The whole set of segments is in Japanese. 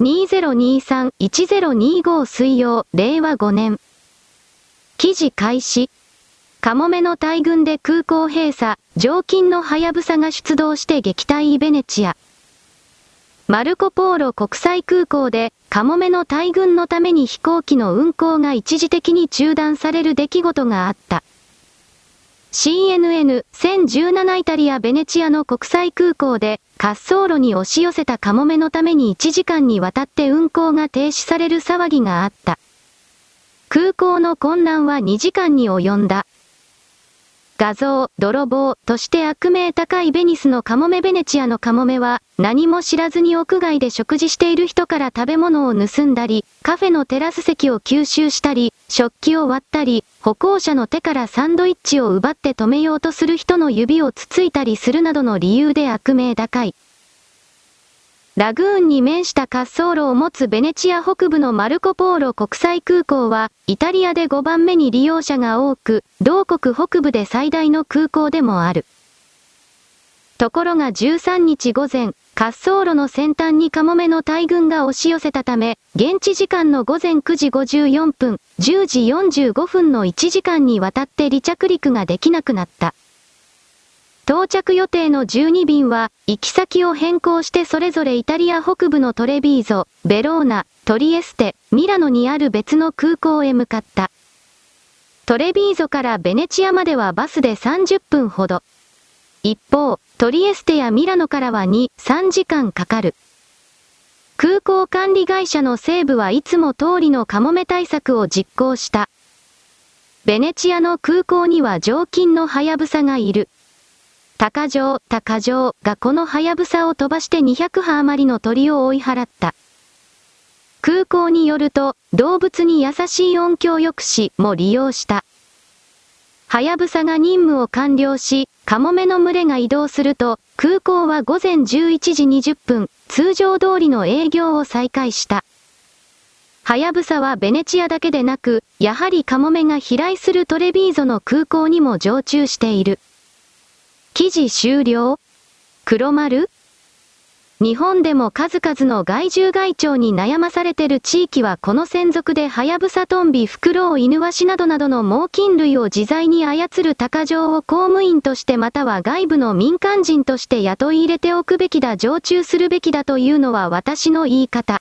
2023-1025水曜、令和5年。記事開始。カモメの大群で空港閉鎖、常勤のハヤブサが出動して撃退イベネチア。マルコポーロ国際空港で、カモメの大群のために飛行機の運航が一時的に中断される出来事があった。CNN、1017イタリア・ベネチアの国際空港で、滑走路に押し寄せたカモメのために1時間にわたって運航が停止される騒ぎがあった。空港の混乱は2時間に及んだ。画像、泥棒として悪名高いベニスのカモメベネチアのカモメは、何も知らずに屋外で食事している人から食べ物を盗んだり、カフェのテラス席を吸収したり、食器を割ったり、歩行者の手からサンドイッチを奪って止めようとする人の指をつついたりするなどの理由で悪名高い。ラグーンに面した滑走路を持つベネチア北部のマルコポーロ国際空港は、イタリアで5番目に利用者が多く、同国北部で最大の空港でもある。ところが13日午前、滑走路の先端にカモメの大群が押し寄せたため、現地時間の午前9時54分、10時45分の1時間にわたって離着陸ができなくなった。到着予定の12便は、行き先を変更してそれぞれイタリア北部のトレビーゾ、ベローナ、トリエステ、ミラノにある別の空港へ向かった。トレビーゾからベネチアまではバスで30分ほど。一方、トリエステやミラノからは2、3時間かかる。空港管理会社の西部はいつも通りのカモメ対策を実行した。ベネチアの空港には常勤のハヤブサがいる。鷹城、鷹城がこのハヤブサを飛ばして200羽余りの鳥を追い払った。空港によると、動物に優しい音響抑止も利用した。ハヤブサが任務を完了し、カモメの群れが移動すると、空港は午前11時20分、通常通りの営業を再開した。ハヤブサはベネチアだけでなく、やはりカモメが飛来するトレビーゾの空港にも常駐している。記事終了？黒丸？日本でも数々の害獣害鳥に悩まされてる地域はこの専属でハヤブサトンビ、フクロウ、イヌワシなどなどの猛禽類を自在に操る鷹匠を公務員としてまたは外部の民間人として雇い入れておくべきだ、常駐するべきだというのは私の言い方。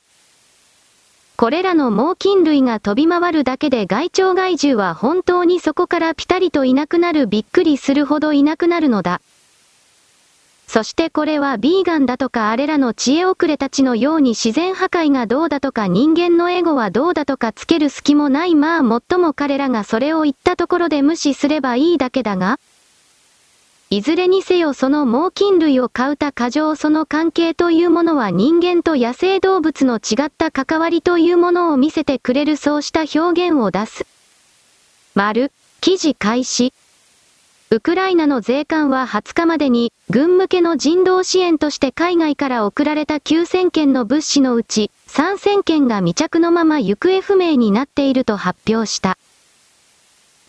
これらの猛禽類が飛び回るだけで害鳥害獣は本当にそこからピタリといなくなるびっくりするほどいなくなるのだ。そしてこれはビーガンだとかあれらの知恵遅れたちのように自然破壊がどうだとか人間のエゴはどうだとかつける隙もないまあもっとも彼らがそれを言ったところで無視すればいいだけだが、いずれにせよその猛禽類を飼うた過剰その関係というものは人間と野生動物の違った関わりというものを見せてくれるそうした表現を出す。丸、記事開始。ウクライナの税関は20日までに、軍向けの人道支援として海外から送られた9000件の物資のうち、3000件が未着のまま行方不明になっていると発表した。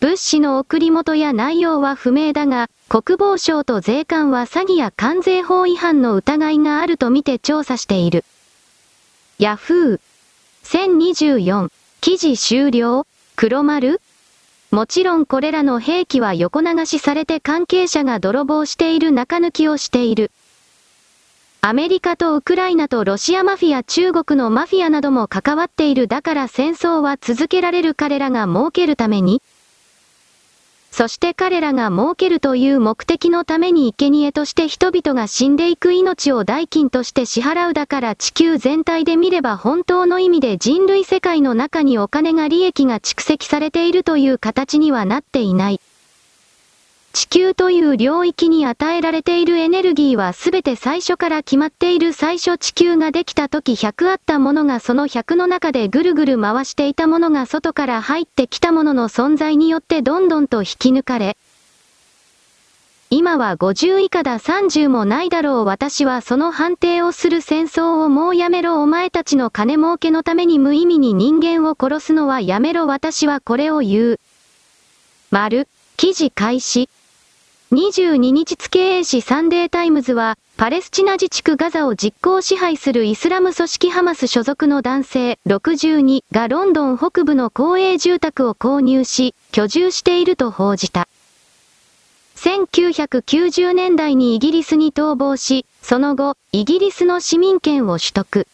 物資の送り元や内容は不明だが、国防省と税関は詐欺や関税法違反の疑いがあるとみて調査している。ヤフー。1024。記事終了黒丸もちろんこれらの兵器は横流しされて関係者が泥棒している中抜きをしている。アメリカとウクライナとロシアマフィア中国のマフィアなども関わっているだから戦争は続けられる彼らが儲けるためにそして彼らが儲けるという目的のために生贄として人々が死んでいく命を代金として支払うだから地球全体で見れば本当の意味で人類世界の中にお金が利益が蓄積されているという形にはなっていない。地球という領域に与えられているエネルギーはすべて最初から決まっている。最初地球ができた時100あったものがその100の中でぐるぐる回していたものが外から入ってきたものの存在によってどんどんと引き抜かれ、今は50以下だ。30もないだろう。私はその判定をする戦争をもうやめろ。お前たちの金儲けのために無意味に人間を殺すのはやめろ。私はこれを言う。丸、記事開始。22日付英紙サンデータイムズは、パレスチナ自治区ガザを実効支配するイスラム組織ハマス所属の男性62がロンドン北部の公営住宅を購入し、居住していると報じた。1990年代にイギリスに逃亡し、その後、イギリスの市民権を取得。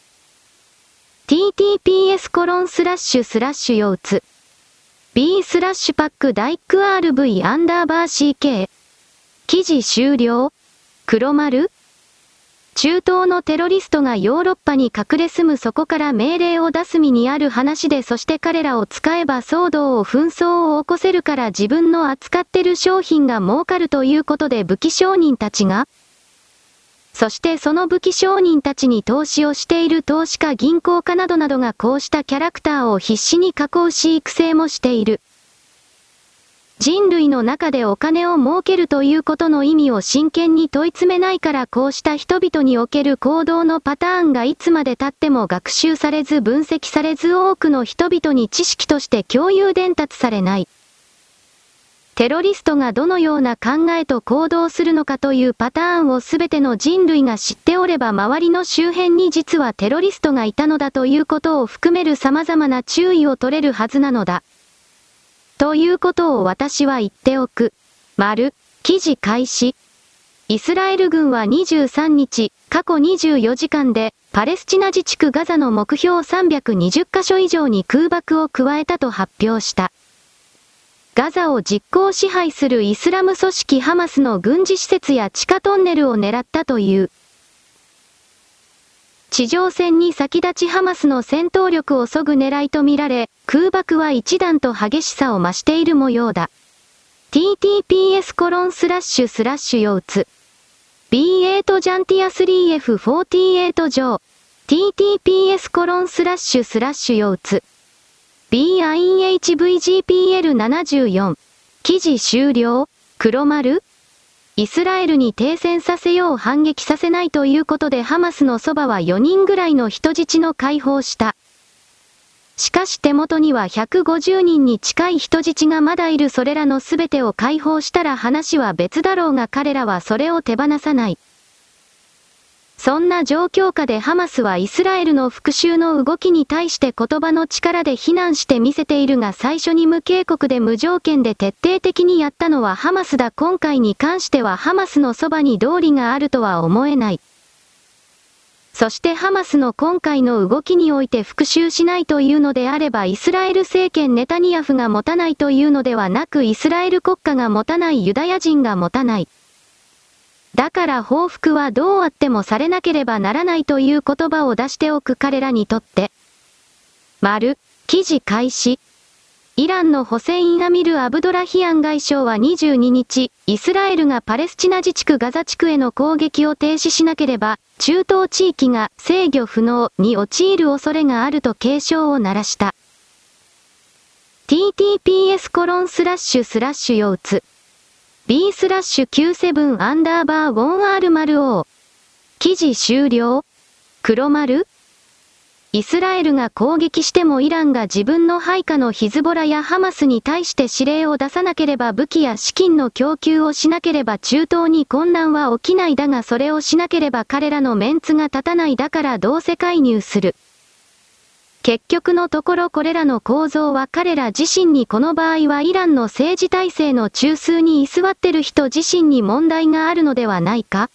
ttps コロンスラッシュスラッシュ腰痛。b スラッシュパックダイック RV アンダーバー CK。記事終了？黒丸？中東のテロリストがヨーロッパに隠れ住むそこから命令を出す身にある話でそして彼らを使えば騒動を紛争を起こせるから自分の扱ってる商品が儲かるということで武器商人たちがそしてその武器商人たちに投資をしている投資家銀行家などなどがこうしたキャラクターを必死に加工し育成もしている。人類の中でお金を儲けるということの意味を真剣に問い詰めないからこうした人々における行動のパターンがいつまで経っても学習されず分析されず多くの人々に知識として共有伝達されない。テロリストがどのような考えと行動するのかというパターンをすべての人類が知っておれば周りの周辺に実はテロリストがいたのだということを含める様々な注意を取れるはずなのだ。ということを私は言っておく。丸、記事開始。イスラエル軍は23日、過去24時間で、パレスチナ自治区ガザの目標320カ所以上に空爆を加えたと発表した。ガザを実効支配するイスラム組織ハマスの軍事施設や地下トンネルを狙ったという。地上戦に先立ちハマスの戦闘力を削ぐ狙いとみられ、空爆は一段と激しさを増している模様だ。ttps コロンスラッシュスラッシュ腰痛。B8 ジャンティア 3F48 上。ttps コロンスラッシュスラッシュ腰痛。BINHVGPL74。記事終了黒丸イスラエルに停戦させよう反撃させないということでハマスのそばは4人ぐらいの人質の解放した。しかし手元には150人に近い人質がまだいるそれらの全てを解放したら話は別だろうが彼らはそれを手放さない。そんな状況下でハマスはイスラエルの復讐の動きに対して言葉の力で非難してみせているが最初に無警告で無条件で徹底的にやったのはハマスだ今回に関してはハマスのそばに道理があるとは思えない。そしてハマスの今回の動きにおいて復讐しないというのであればイスラエル政権ネタニヤフが持たないというのではなくイスラエル国家が持たないユダヤ人が持たない。だから報復はどうあってもされなければならないという言葉を出しておく彼らにとって。丸、記事開始。イランのホセイン・アミル・アブドラヒアン外相は22日、イスラエルがパレスチナ自治区ガザ地区への攻撃を停止しなければ、中東地域が制御不能に陥る恐れがあると警鐘を鳴らした。ttps コロンスラッシュスラッシュ腰痛。B スラッシュ97アンダーバー 1r 丸 o。記事終了？黒丸？イスラエルが攻撃してもイランが自分の配下のヒズボラやハマスに対して指令を出さなければ武器や資金の供給をしなければ中東に混乱は起きないだがそれをしなければ彼らのメンツが立たないだからどうせ介入する。結局のところこれらの構造は彼ら自身にこの場合はイランの政治体制の中枢に居座ってる人自身に問題があるのではないか？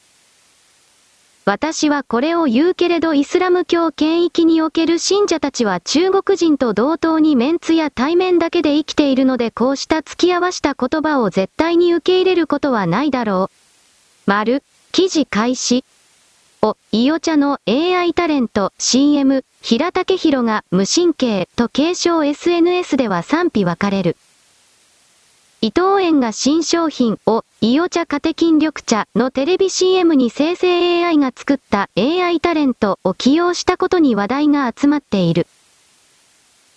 私はこれを言うけれどイスラム教権域における信者たちは中国人と同等にメンツや対面だけで生きているのでこうした付き合わした言葉を絶対に受け入れることはないだろう。丸、記事開始。お、いお茶の AI タレント CM、平武宏が無神経と継承 SNS では賛否分かれる。伊藤園が新商品を、イオ茶カテキン緑茶のテレビ CM に生成 AI が作った AI タレントを起用したことに話題が集まっている。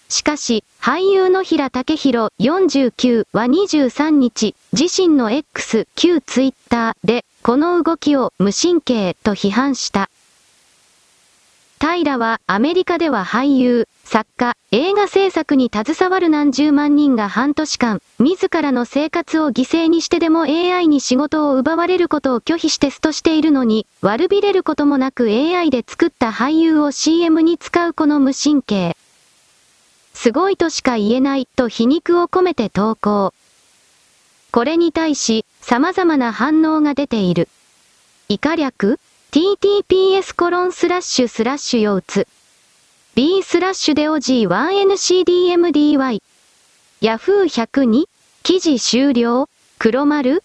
しかし、俳優の平武宏49は23日、自身の X 旧ツイッターで、この動きを無神経と批判した。平はアメリカでは俳優、作家、映画制作に携わる何十万人が半年間、自らの生活を犠牲にしてでも AI に仕事を奪われることを拒否してストしているのに、悪びれることもなく AI で作った俳優を CM に使うこの無神経。すごいとしか言えないと皮肉を込めて投稿。これに対し、様々な反応が出ている。以下略 ?ttps コロンスラッシュスラッシュ腰痛。b スラッシュで OG1NCDMDY。Yahoo102? 記事終了黒丸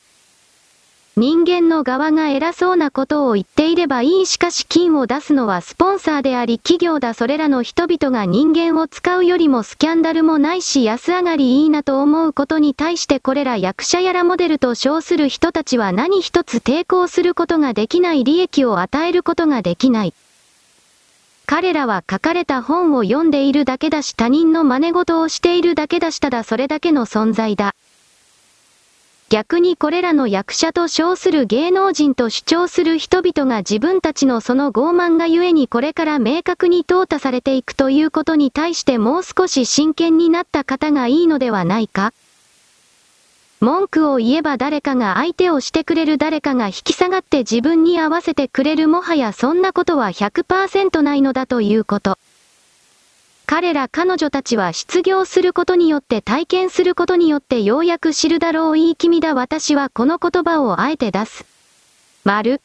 人間の側が偉そうなことを言っていればいいしかし金を出すのはスポンサーであり企業だそれらの人々が人間を使うよりもスキャンダルもないし安上がりいいなと思うことに対してこれら役者やらモデルと称する人たちは何一つ抵抗することができない利益を与えることができない。彼らは書かれた本を読んでいるだけだし他人の真似事をしているだけだしただそれだけの存在だ。逆にこれらの役者と称する芸能人と主張する人々が自分たちのその傲慢がゆえにこれから明確に淘汰されていくということに対してもう少し真剣になった方がいいのではないか文句を言えば誰かが相手をしてくれる誰かが引き下がって自分に合わせてくれるもはやそんなことは100%ないのだということ。彼ら彼女たちは失業することによって体験することによってようやく知るだろういい君だ私はこの言葉をあえて出す。丸。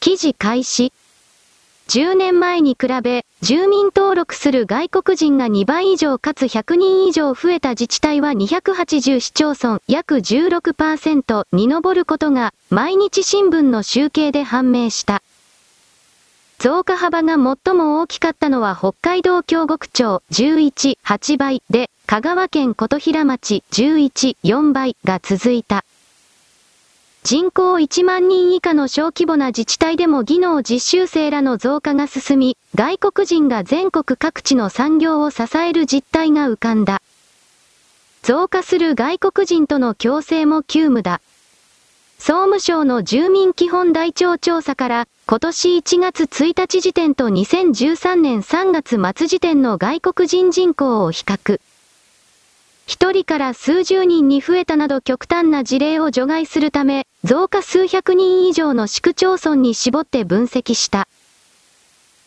記事開始。10年前に比べ、住民登録する外国人が2倍以上かつ100人以上増えた自治体は280市町村約16%に上ることが、毎日新聞の集計で判明した。増加幅が最も大きかったのは北海道京極町11、8倍で、香川県琴平町11、4倍が続いた。人口1万人以下の小規模な自治体でも技能実習生らの増加が進み、外国人が全国各地の産業を支える実態が浮かんだ。増加する外国人との共生も急務だ。総務省の住民基本台帳調査から、今年1月1日時点と2013年3月末時点の外国人人口を比較。一人から数十人に増えたなど極端な事例を除外するため、増加数百人以上の市区町村に絞って分析した。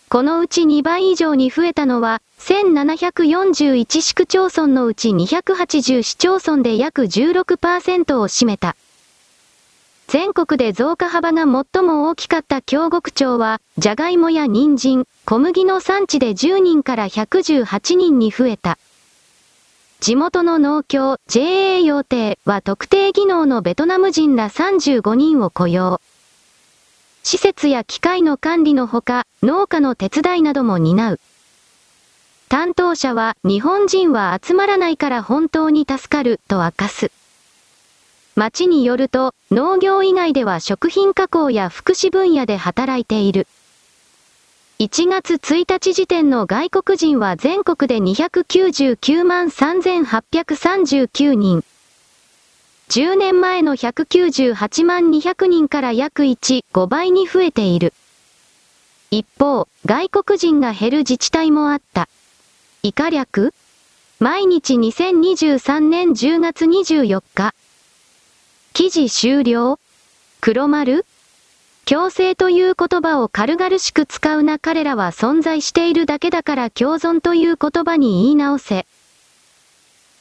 このうち2倍以上に増えたのは、1741市区町村のうち280市町村で約16%を占めた。全国で増加幅が最も大きかった京極町は、じゃがいもや人参、小麦の産地で10人から118人に増えた。地元の農協 JA 用定は特定技能のベトナム人ら35人を雇用。施設や機械の管理のほか、農家の手伝いなども担う。担当者は、日本人は集まらないから本当に助かる、と明かす。町によると、農業以外では食品加工や福祉分野で働いている。1月1日時点の外国人は全国で299万3839人。10年前の198万200人から約1、5倍に増えている。一方、外国人が減る自治体もあった。以下略毎日2023年10月24日。記事終了？黒丸？共生という言葉を軽々しく使うな彼らは存在しているだけだから共存という言葉に言い直せ。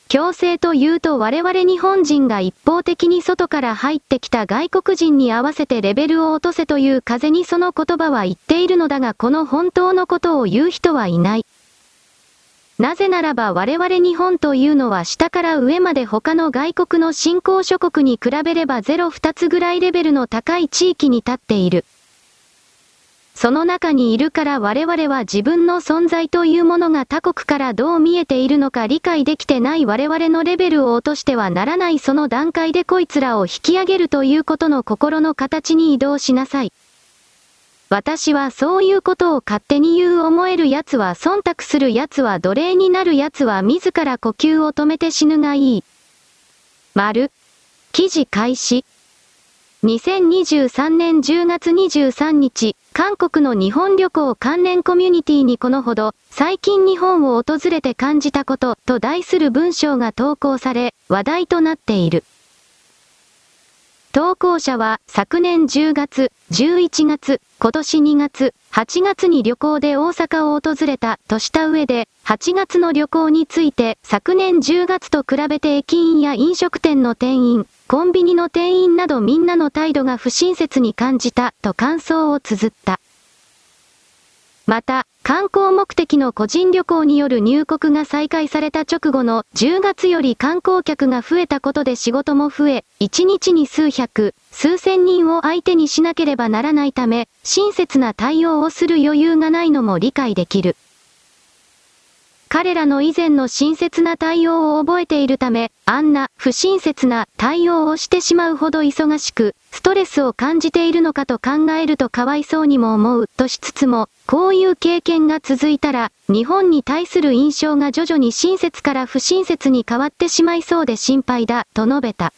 共生というと我々日本人が一方的に外から入ってきた外国人に合わせてレベルを落とせという風にその言葉は言っているのだがこの本当のことを言う人はいない。なぜならば我々日本というのは下から上まで他の外国の新興諸国に比べれば0-2つぐらいレベルの高い地域に立っている。その中にいるから我々は自分の存在というものが他国からどう見えているのか理解できてない我々のレベルを落としてはならないその段階でこいつらを引き上げるということの心の形に移動しなさい。私はそういうことを勝手に言う思える奴は忖度する奴は奴隷になる奴は自ら呼吸を止めて死ぬがいい。丸。記事開始。2023年10月23日、韓国の日本旅行関連コミュニティにこのほど、最近日本を訪れて感じたことと題する文章が投稿され、話題となっている。投稿者は昨年10月、11月、今年2月、8月に旅行で大阪を訪れたとした上で、8月の旅行について昨年10月と比べて駅員や飲食店の店員、コンビニの店員などみんなの態度が不親切に感じたと感想を綴った。また、観光目的の個人旅行による入国が再開された直後の10月より観光客が増えたことで仕事も増え、1日に数百、数千人を相手にしなければならないため、親切な対応をする余裕がないのも理解できる。彼らの以前の親切な対応を覚えているため、あんな不親切な対応をしてしまうほど忙しく、ストレスを感じているのかと考えるとかわいそうにも思うとしつつも、こういう経験が続いたら、日本に対する印象が徐々に親切から不親切に変わってしまいそうで心配だ、と述べた。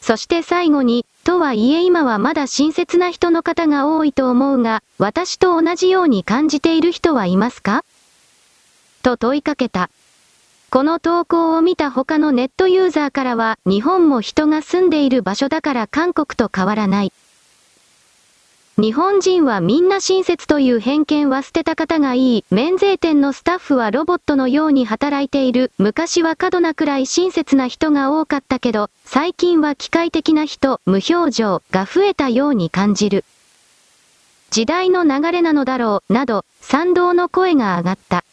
そして最後に、とはいえ今はまだ親切な人の方が多いと思うが、私と同じように感じている人はいますか？と問いかけた。この投稿を見た他のネットユーザーからは、日本も人が住んでいる場所だから韓国と変わらない。日本人はみんな親切という偏見は捨てた方がいい。免税店のスタッフはロボットのように働いている。昔は過度なくらい親切な人が多かったけど、最近は機械的な人、無表情が増えたように感じる。時代の流れなのだろう、など、賛同の声が上がった。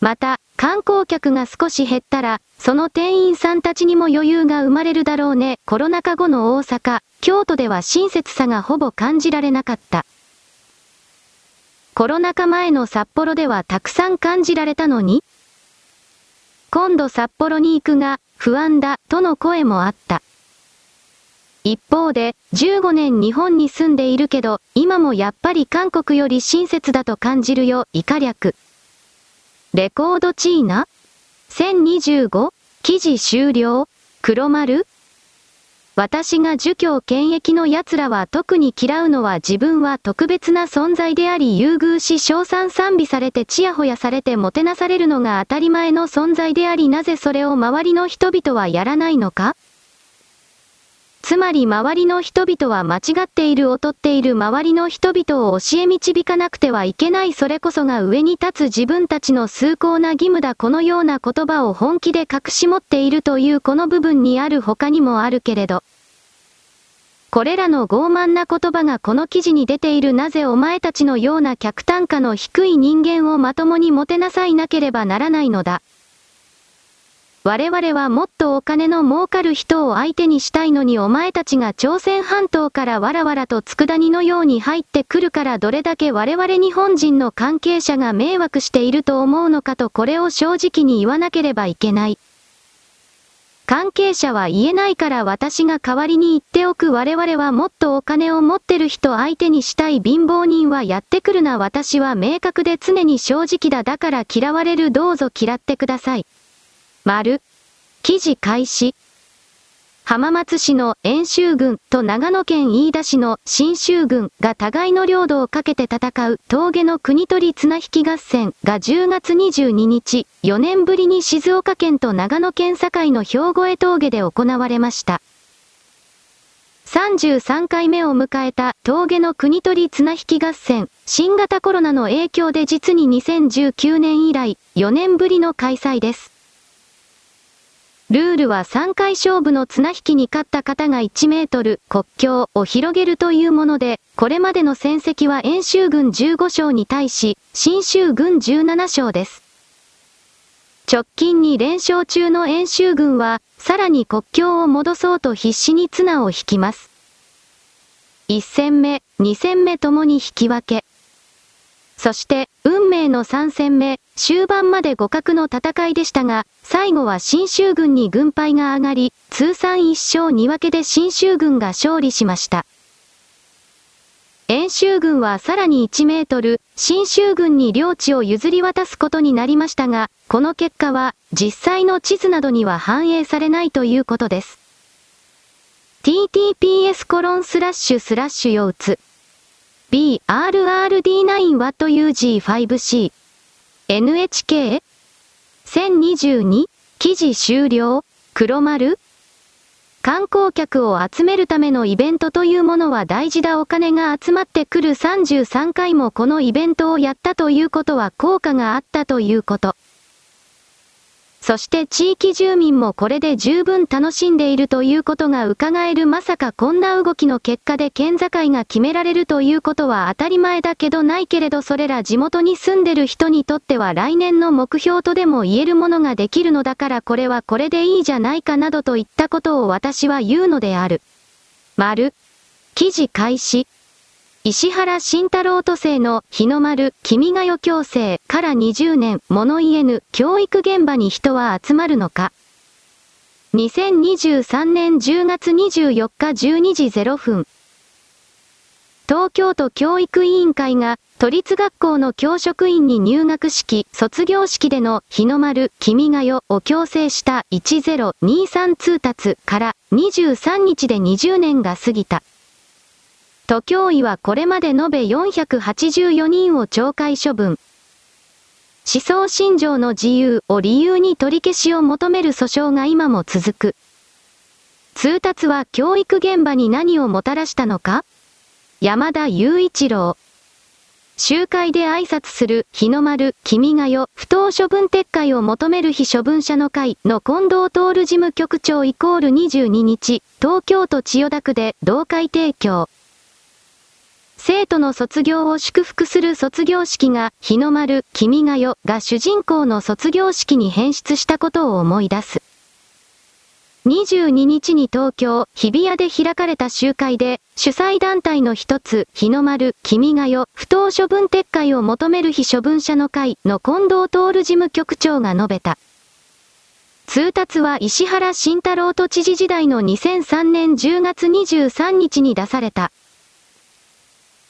また、観光客が少し減ったら、その店員さんたちにも余裕が生まれるだろうね。コロナ禍後の大阪、京都では親切さがほぼ感じられなかった。コロナ禍前の札幌ではたくさん感じられたのに今度札幌に行くが、不安だ、との声もあった。一方で、15年日本に住んでいるけど、今もやっぱり韓国より親切だと感じるよ、以下略。レコードチーナ ?1025? 記事終了？黒丸？私が儒教権益の奴らは特に嫌うのは自分は特別な存在であり優遇し称賛賛美されてちやほやされてもてなされるのが当たり前の存在でありなぜそれを周りの人々はやらないのか？つまり周りの人々は間違っている劣っている周りの人々を教え導かなくてはいけないそれこそが上に立つ自分たちの崇高な義務だこのような言葉を本気で隠し持っているというこの部分にある他にもあるけれど。これらの傲慢な言葉がこの記事に出ているなぜお前たちのような客単価の低い人間をまともにもてなさいなければならないのだ。我々はもっとお金の儲かる人を相手にしたいのにお前たちが朝鮮半島からわらわらと佃煮のように入ってくるからどれだけ我々日本人の関係者が迷惑していると思うのかとこれを正直に言わなければいけない。関係者は言えないから私が代わりに言っておく我々はもっとお金を持ってる人相手にしたい貧乏人はやってくるな私は明確で常に正直だだから嫌われるどうぞ嫌ってください。丸。記事開始。浜松市の遠州軍と長野県飯田市の新州軍が互いの領土をかけて戦う峠の国取綱引き合戦が10月22日、4年ぶりに静岡県と長野県境の兵庫江峠で行われました。33回目を迎えた峠の国取綱引き合戦、新型コロナの影響で実に2019年以来、4年ぶりの開催です。ルールは3回勝負の綱引きに勝った方が1メートル国境を広げるというもので、これまでの戦績は遠州軍15勝に対し、新州軍17勝です。直近に連勝中の遠州軍は、さらに国境を戻そうと必死に綱を引きます。1戦目、2戦目ともに引き分け。そして、運命の3戦目、終盤まで互角の戦いでしたが、最後は新州軍に軍配が上がり、通算1勝2分けで新州軍が勝利しました。遠州軍はさらに1メートル、新州軍に領地を譲り渡すことになりましたが、この結果は、実際の地図などには反映されないということです。ttps コロンスラッシュスラッシュ腰痛 BRRD9WG5C NHK 1022記事終了？黒丸？観光客を集めるためのイベントというものは大事だ。お金が集まってくる。33回もこのイベントをやったということは効果があったということ。そして地域住民もこれで十分楽しんでいるということが伺えるまさかこんな動きの結果で県境が決められるということは当たり前だけどないけれどそれら地元に住んでる人にとっては来年の目標とでも言えるものができるのだからこれはこれでいいじゃないかなどといったことを私は言うのである。丸。記事開始。石原慎太郎都政の日の丸、君が代強制から20年、物言えぬ教育現場に人は集まるのか。2023年10月24日12時0分。東京都教育委員会が都立学校の教職員に入学式、卒業式での日の丸、君が代を強制した1023通達から23日で20年が過ぎた。都教委はこれまで延べ484人を懲戒処分。思想信条の自由を理由に取り消しを求める訴訟が今も続く。通達は教育現場に何をもたらしたのか？山田雄一郎。集会で挨拶する日の丸、君が代、不当処分撤回を求める非処分者の会の近藤徹事務局長イコール22日、東京都千代田区で同会提供。生徒の卒業を祝福する卒業式が、日の丸、君が代が主人公の卒業式に変質したことを思い出す。22日に東京、日比谷で開かれた集会で、主催団体の一つ、日の丸、君が代、不当処分撤回を求める非処分者の会の近藤徹事務局長が述べた。通達は石原慎太郎都知事時代の2003年10月23日に出された。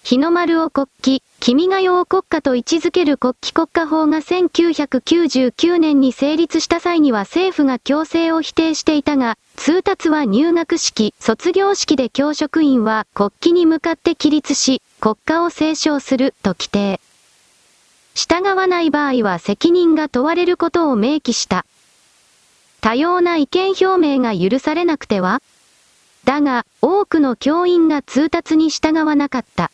日の丸を国旗、君が代を国家と位置づける国旗国家法が1999年に成立した際には政府が強制を否定していたが、通達は入学式、卒業式で教職員は国旗に向かって起立し、国家を斉唱すると規定。従わない場合は責任が問われることを明記した。多様な意見表明が許されなくては？だが、多くの教員が通達に従わなかった。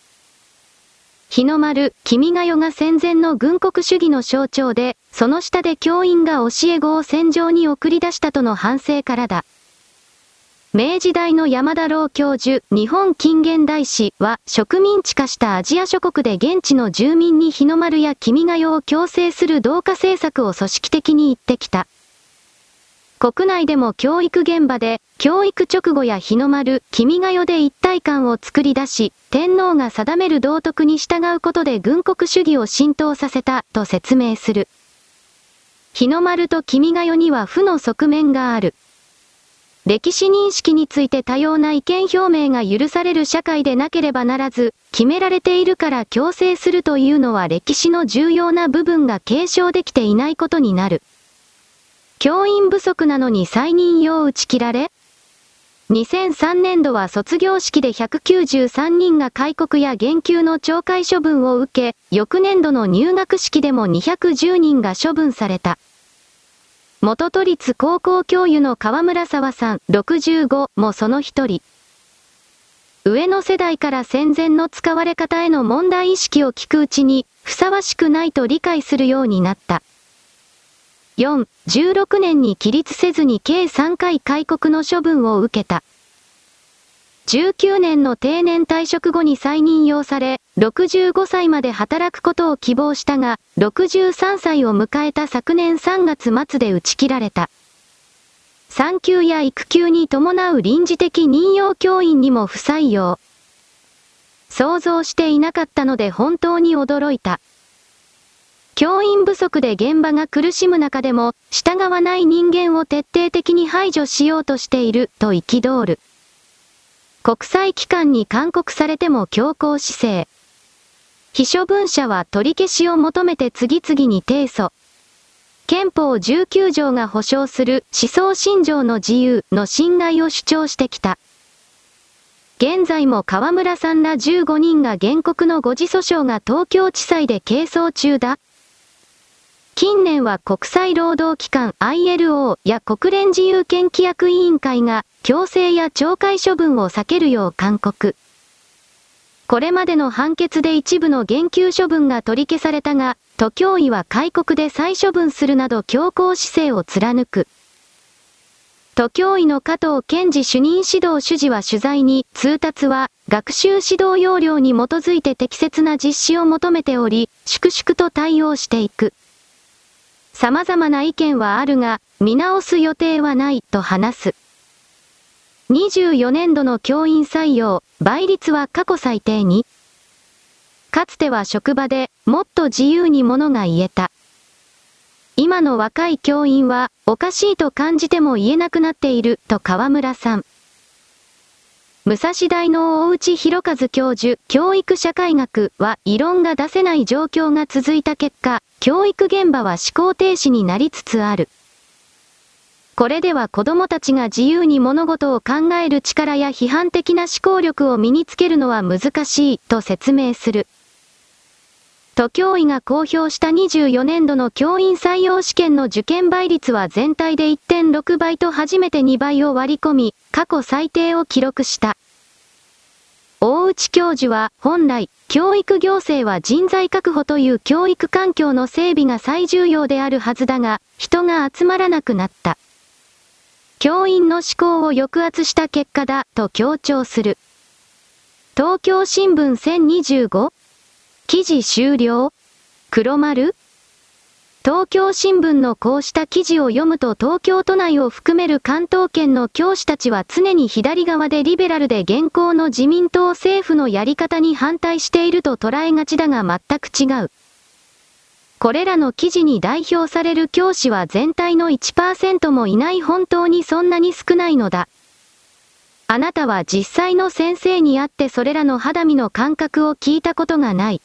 日の丸、君が代が戦前の軍国主義の象徴で、その下で教員が教え子を戦場に送り出したとの反省からだ。明治大の山田郎教授、日本近現代史は植民地化したアジア諸国で現地の住民に日の丸や君が代を強制する同化政策を組織的に言ってきた。国内でも教育現場で、教育直後や日の丸、君が代で一体感を作り出し、天皇が定める道徳に従うことで軍国主義を浸透させた、と説明する。日の丸と君が代には負の側面がある。歴史認識について多様な意見表明が許される社会でなければならず、決められているから強制するというのは歴史の重要な部分が継承できていないことになる。教員不足なのに再任用打ち切られ ?2003 年度は卒業式で193人が開国や言及の懲戒処分を受け、翌年度の入学式でも210人が処分された。元都立高校教諭の河村沢さん65もその一人。上の世代から戦前の使われ方への問題意識を聞くうちに、ふさわしくないと理解するようになった。4、16年に起立せずに計3回開国の処分を受けた。19年の定年退職後に再任用され、65歳まで働くことを希望したが、63歳を迎えた昨年3月末で打ち切られた。産休や育休に伴う臨時的任用教員にも不採用。想像していなかったので本当に驚いた。教員不足で現場が苦しむ中でも、従わない人間を徹底的に排除しようとしている、と憤る。国際機関に勧告されても強硬姿勢。秘書文者は取り消しを求めて次々に提訴。憲法19条が保障する思想信条の自由の侵害を主張してきた。現在も河村さんら15人が原告の誤字訴訟が東京地裁で係争中だ。近年は国際労働機関 ILO や国連自由権規約委員会が強制や懲戒処分を避けるよう勧告。これまでの判決で一部の減給処分が取り消されたが、都教委は開国で再処分するなど強硬姿勢を貫く。都教委の加藤健二主任指導主事は取材に、通達は、学習指導要領に基づいて適切な実施を求めており、粛々と対応していく。様々な意見はあるが、見直す予定はないと話す。24年度の教員採用、倍率は過去最低に。かつては職場でもっと自由にものが言えた。今の若い教員はおかしいと感じても言えなくなっていると河村さん。武蔵大の大内博和教授、教育社会学は異論が出せない状況が続いた結果、教育現場は思考停止になりつつある。これでは子供たちが自由に物事を考える力や批判的な思考力を身につけるのは難しいと説明する。都教委が公表した24年度の教員採用試験の受験倍率は全体で1.6倍と初めて2倍を割り込み、過去最低を記録した。大内教授は、本来、教育行政は人材確保という教育環境の整備が最重要であるはずだが、人が集まらなくなった。教員の思考を抑圧した結果だ、と強調する。東京新聞 1025? 記事終了？黒丸？東京新聞のこうした記事を読むと東京都内を含める関東圏の教師たちは常に左側でリベラルで現行の自民党政府のやり方に反対していると捉えがちだが全く違う。これらの記事に代表される教師は全体の1%もいない本当にそんなに少ないのだ。あなたは実際の先生に会ってそれらの肌身の感覚を聞いたことがない。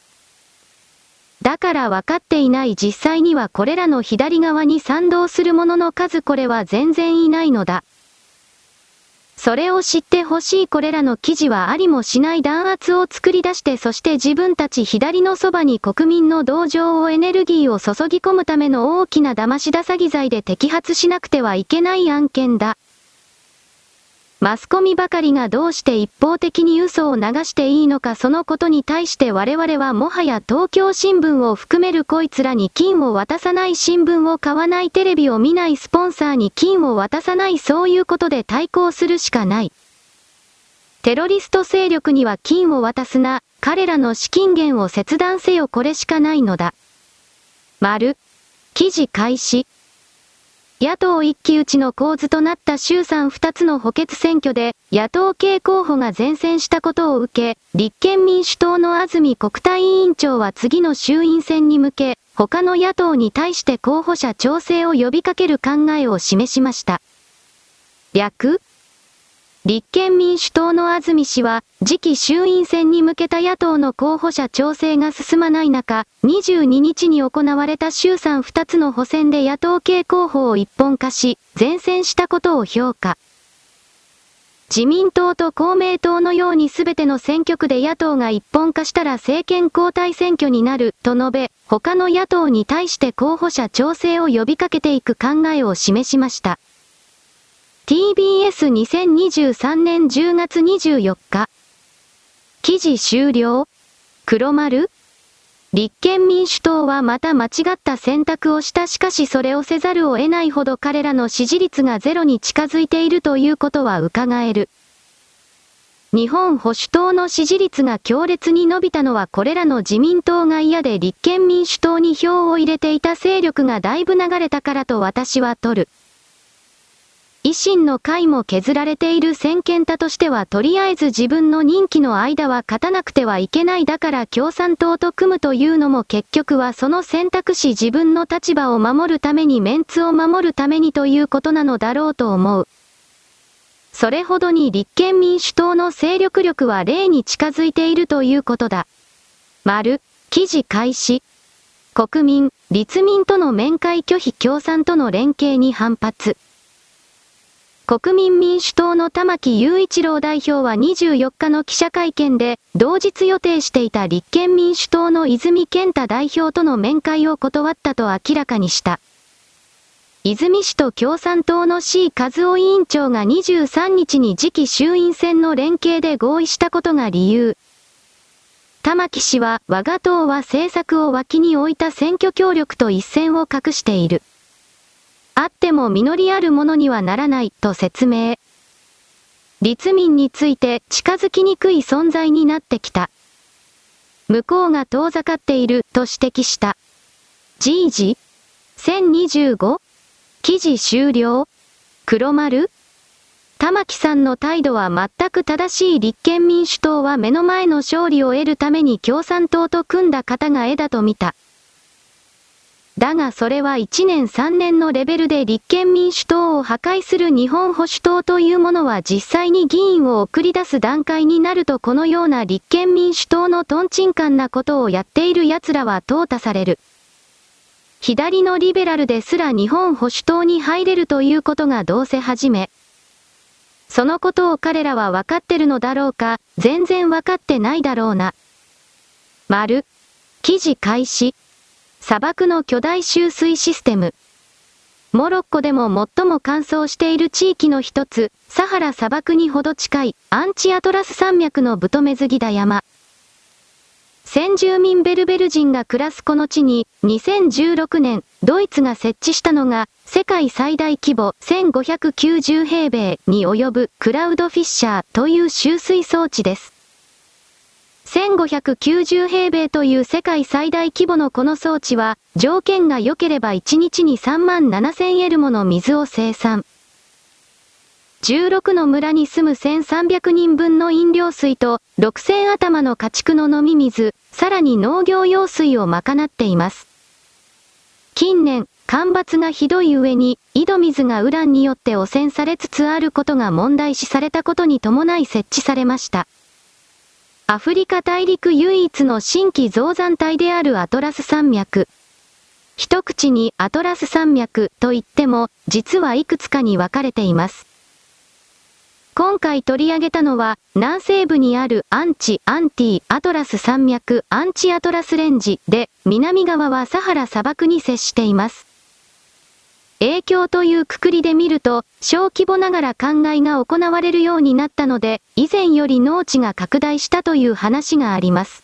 だから分かっていない実際にはこれらの左側に賛同する者の数これは全然いないのだ。それを知ってほしいこれらの記事はありもしない弾圧を作り出してそして自分たち左のそばに国民の同情をエネルギーを注ぎ込むための大きな騙しだ詐欺罪で摘発しなくてはいけない案件だ。マスコミばかりがどうして一方的に嘘を流していいのかそのことに対して我々はもはや東京新聞を含めるこいつらに金を渡さない新聞を買わないテレビを見ないスポンサーに金を渡さないそういうことで対抗するしかない。テロリスト勢力には金を渡すな、彼らの資金源を切断せよこれしかないのだ。丸。記事開始。野党一騎打ちの構図となった衆参二つの補欠選挙で、野党系候補が前線したことを受け、立憲民主党の安住国対委員長は次の衆院選に向け、他の野党に対して候補者調整を呼びかける考えを示しました。略立憲民主党の安住氏は、次期衆院選に向けた野党の候補者調整が進まない中、22日に行われた衆参2つの補選で野党系候補を一本化し、前線したことを評価。自民党と公明党のように全ての選挙区で野党が一本化したら政権交代選挙になる、と述べ、他の野党に対して候補者調整を呼びかけていく考えを示しました。TBS2023 年10月24日。記事終了黒丸立憲民主党はまた間違った選択をしたしかしそれをせざるを得ないほど彼らの支持率がゼロに近づいているということは伺える。日本保守党の支持率が強烈に伸びたのはこれらの自民党が嫌で立憲民主党に票を入れていた勢力がだいぶ流れたからと私は取る。維新の会も削られている先見太としてはとりあえず自分の任期の間は勝たなくてはいけないだから共産党と組むというのも結局はその選択肢自分の立場を守るためにメンツを守るためにということなのだろうと思う。それほどに立憲民主党の勢力力は例に近づいているということだ。丸、記事開始。国民、立民との面会拒否共産との連携に反発。国民民主党の玉木雄一郎代表は24日の記者会見で、同日予定していた立憲民主党の泉健太代表との面会を断ったと明らかにした。泉市と共産党の C 和夫委員長が23日に次期衆院選の連携で合意したことが理由。玉木氏は我が党は政策を脇に置いた選挙協力と一線を画している。あっても実りあるものにはならないと説明。立民について近づきにくい存在になってきた。向こうが遠ざかっていると指摘した。G 時 ?1025? 記事終了？黒丸？玉木さんの態度は全く正しい立憲民主党は目の前の勝利を得るために共産党と組んだ方が絵だと見た。だがそれは1年3年のレベルで立憲民主党を破壊する日本保守党というものは実際に議員を送り出す段階になるとこのような立憲民主党のトンチンカンなことをやっている奴らは淘汰される。左のリベラルですら日本保守党に入れるということがどうせ始め。そのことを彼らは分かってるのだろうか、全然分かってないだろうな。丸。記事開始。砂漠の巨大集水システム。モロッコでも最も乾燥している地域の一つ、サハラ砂漠にほど近い、アンチアトラス山脈のブトメズギダ山。先住民ベルベル人が暮らすこの地に、2016年、ドイツが設置したのが、世界最大規模1590平米に及ぶクラウドフィッシャーという集水装置です。1590平米という世界最大規模のこの装置は、条件が良ければ1日に3万7000エルもの水を生産。16の村に住む1300人分の飲料水と6000頭の家畜の飲み水、さらに農業用水を賄っています。近年、干ばつがひどい上に、井戸水がウランによって汚染されつつあることが問題視されたことに伴い設置されました。アフリカ大陸唯一の新期造山帯であるアトラス山脈。一口にアトラス山脈と言っても、実はいくつかに分かれています。今回取り上げたのは、南西部にあるアンチ・アンティ・アトラス山脈 Anti-Atlas Range で、南側はサハラ砂漠に接しています。影響というくくりで見ると、小規模ながら考えが行われるようになったので、以前より農地が拡大したという話があります。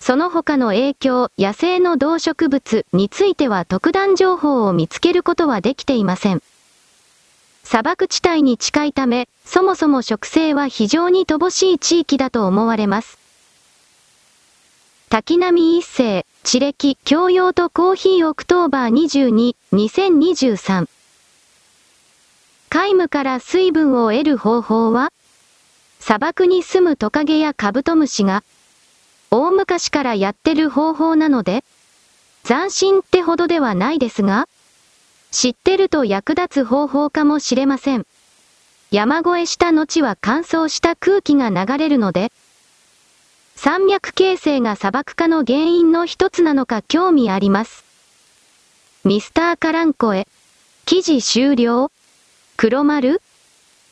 その他の影響、野生の動植物については特段情報を見つけることはできていません。砂漠地帯に近いため、そもそも植生は非常に乏しい地域だと思われます。滝波一世、地歴、教養とコーヒーオクトーバー22、2023。皆無から水分を得る方法は？砂漠に住むトカゲやカブトムシが、大昔からやってる方法なので、斬新ってほどではないですが、知ってると役立つ方法かもしれません。山越えした後は乾燥した空気が流れるので、山脈形成が砂漠化の原因の一つなのか興味あります。ミスターカランコへ。記事終了黒丸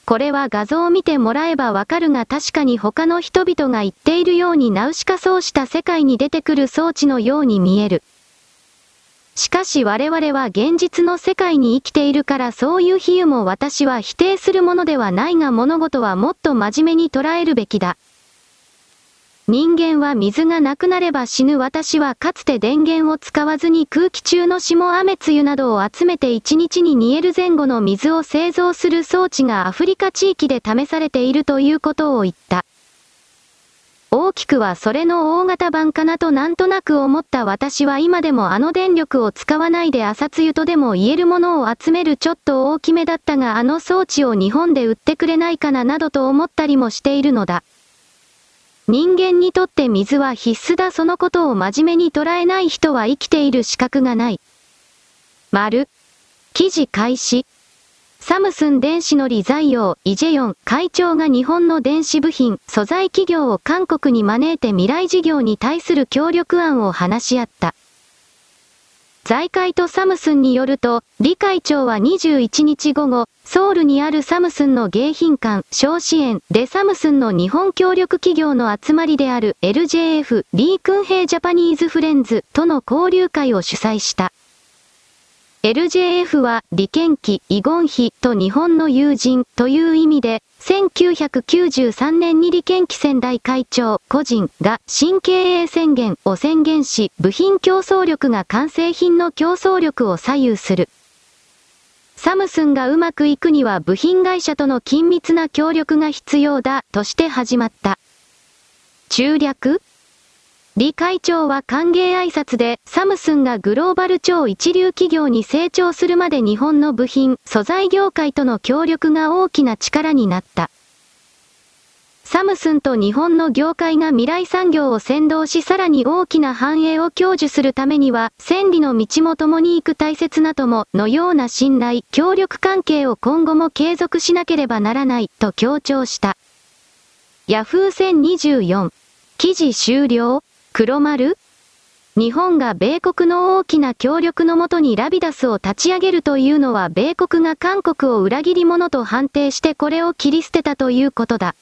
これは画像を見てもらえばわかるが確かに他の人々が言っているようにナウシカそうした世界に出てくる装置のように見える。しかし我々は現実の世界に生きているからそういう比喩も私は否定するものではないが物事はもっと真面目に捉えるべきだ。人間は水がなくなれば死ぬ私はかつて電源を使わずに空気中の霜雨露などを集めて1日に煮える前後の水を製造する装置がアフリカ地域で試されているということを言った。大きくはそれの大型版かなとなんとなく思った私は今でもあの電力を使わないで朝露とでも言えるものを集めるちょっと大きめだったがあの装置を日本で売ってくれないかななどと思ったりもしているのだ。人間にとって水は必須だそのことを真面目に捉えない人は生きている資格がない。丸。記事開始。サムスン電子のリ財用イジェヨン会長が日本の電子部品、素材企業を韓国に招いて未来事業に対する協力案を話し合った。財界とサムスンによると、李会長は21日午後、ソウルにあるサムスンの迎賓館、小支援でサムスンの日本協力企業の集まりである LJF、リークンヘイジャパニーズフレンズとの交流会を主催した。LJF は、利権期、遺言碑と日本の友人という意味で、1993年に利権期仙台会長個人が新経営宣言を宣言し、部品競争力が完成品の競争力を左右する。サムスンがうまくいくには部品会社との緊密な協力が必要だとして始まった。中略李会長は歓迎挨拶で、サムスンがグローバル超一流企業に成長するまで日本の部品、素材業界との協力が大きな力になった。サムスンと日本の業界が未来産業を先導しさらに大きな繁栄を享受するためには、千里の道も共に行く大切な友のような信頼、協力関係を今後も継続しなければならないと強調した。ヤフー1024記事終了黒丸？日本が米国の大きな協力のもとにラビダスを立ち上げるというのは米国が韓国を裏切り者と判定してこれを切り捨てたということだ。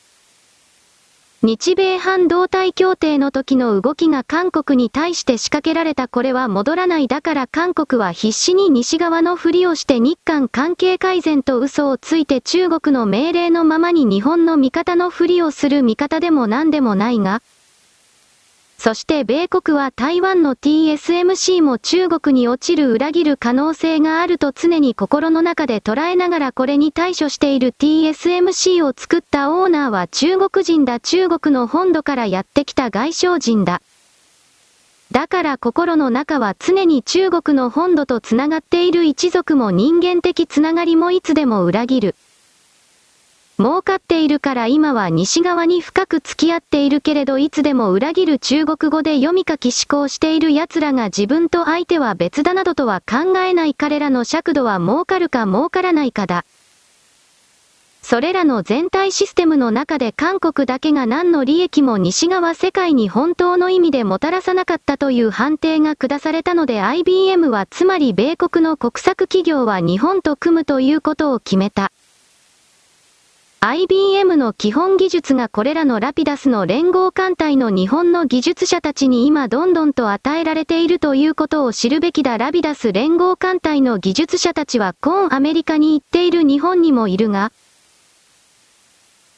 日米半導体協定の時の動きが韓国に対して仕掛けられたこれは戻らないだから韓国は必死に西側のふりをして日韓関係改善と嘘をついて中国の命令のままに日本の味方のふりをする味方でも何でもないが、そして米国は台湾の TSMC も中国に落ちる裏切る可能性があると常に心の中で捉えながらこれに対処している TSMC を作ったオーナーは中国人だ中国の本土からやってきた外省人だ。だから心の中は常に中国の本土と繋がっている一族も人間的つながりもいつでも裏切る。儲かっているから今は西側に深く付き合っているけれどいつでも裏切る中国語で読み書き思考している奴らが自分と相手は別だなどとは考えない彼らの尺度は儲かるか儲からないかだ。それらの全体システムの中で韓国だけが何の利益も西側世界に本当の意味でもたらさなかったという判定が下されたので IBM はつまり米国の国策企業は日本と組むということを決めた。IBM の基本技術がこれらのラピダスの連合艦隊の日本の技術者たちに今どんどんと与えられているということを知るべきだ。ラビダス連合艦隊の技術者たちは今アメリカに行っている日本にもいるが、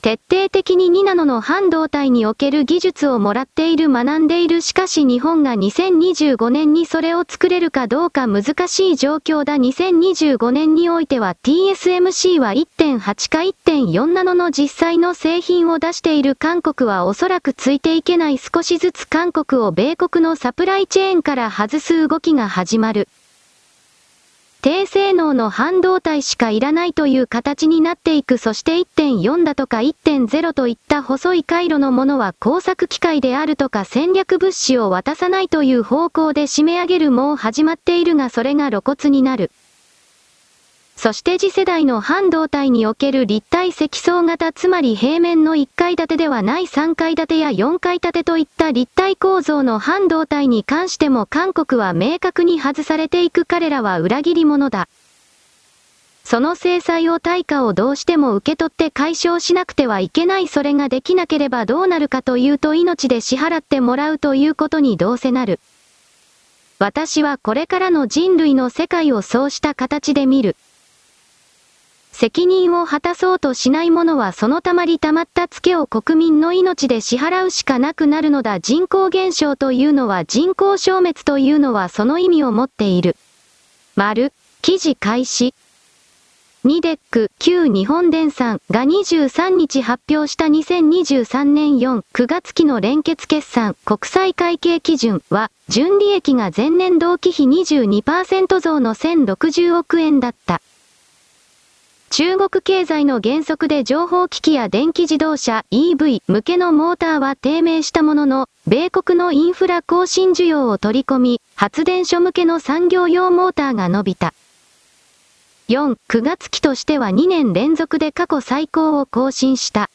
徹底的に2ナノの半導体における技術をもらっている学んでいる。しかし日本が2025年にそれを作れるかどうか難しい状況だ。2025年においては TSMC は1.8か1.4ナノの実際の製品を出している。韓国はおそらくついていけない。少しずつ韓国を米国のサプライチェーンから外す動きが始まる。低性能の半導体しかいらないという形になっていくそして1.4だとか1.0といった細い回路のものは工作機械であるとか戦略物資を渡さないという方向で締め上げるもう始まっているがそれが露骨になる。そして次世代の半導体における立体積層型つまり平面の1階建てではない3階建てや4階建てといった立体構造の半導体に関しても韓国は明確に外されていく彼らは裏切り者だ。その制裁を対価をどうしても受け取って解消しなくてはいけないそれができなければどうなるかというと命で支払ってもらうということにどうせなる。私はこれからの人類の世界をそうした形で見る。責任を果たそうとしない者はそのたまりたまったツケを国民の命で支払うしかなくなるのだ人口減少というのは人口消滅というのはその意味を持っている。丸、記事開始。ニデック、旧日本電産が23日発表した2023年4、9月期の連結決算、国際会計基準は、純利益が前年同期比22%増の1060億円だった。中国経済の減速で情報機器や電気自動車 EV 向けのモーターは低迷したものの、米国のインフラ更新需要を取り込み、発電所向けの産業用モーターが伸びた。4、9月期としては2年連続で過去最高を更新した。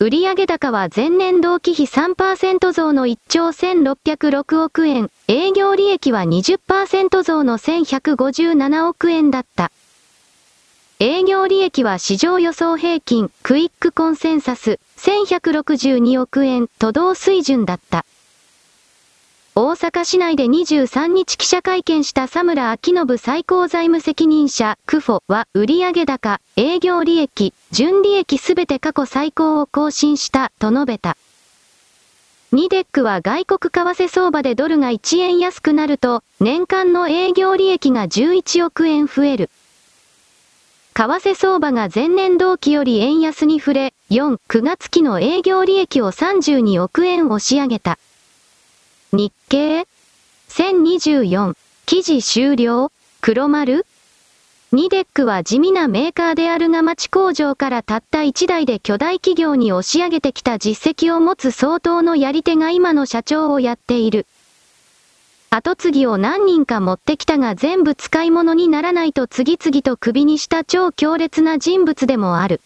売上高は前年同期比3%増の1兆1606億円、営業利益は20%増の1157億円だった。営業利益は市場予想平均、クイックコンセンサス、1162億円と同水準だった。大阪市内で23日記者会見した佐村明信最高財務責任者、クフォは、売上高、営業利益、純利益すべて過去最高を更新した、と述べた。ニデックは外国為替相場でドルが1円安くなると、年間の営業利益が11億円増える。為替相場が前年同期より円安に触れ、4、9月期の営業利益を32億円押し上げた。日経 ?1024、記事終了？黒丸？ニデックは地味なメーカーであるが町工場からたった1台で巨大企業に押し上げてきた実績を持つ相当のやり手が今の社長をやっている。後継ぎを何人か持ってきたが全部使い物にならないと次々と首にした超強烈な人物でもある。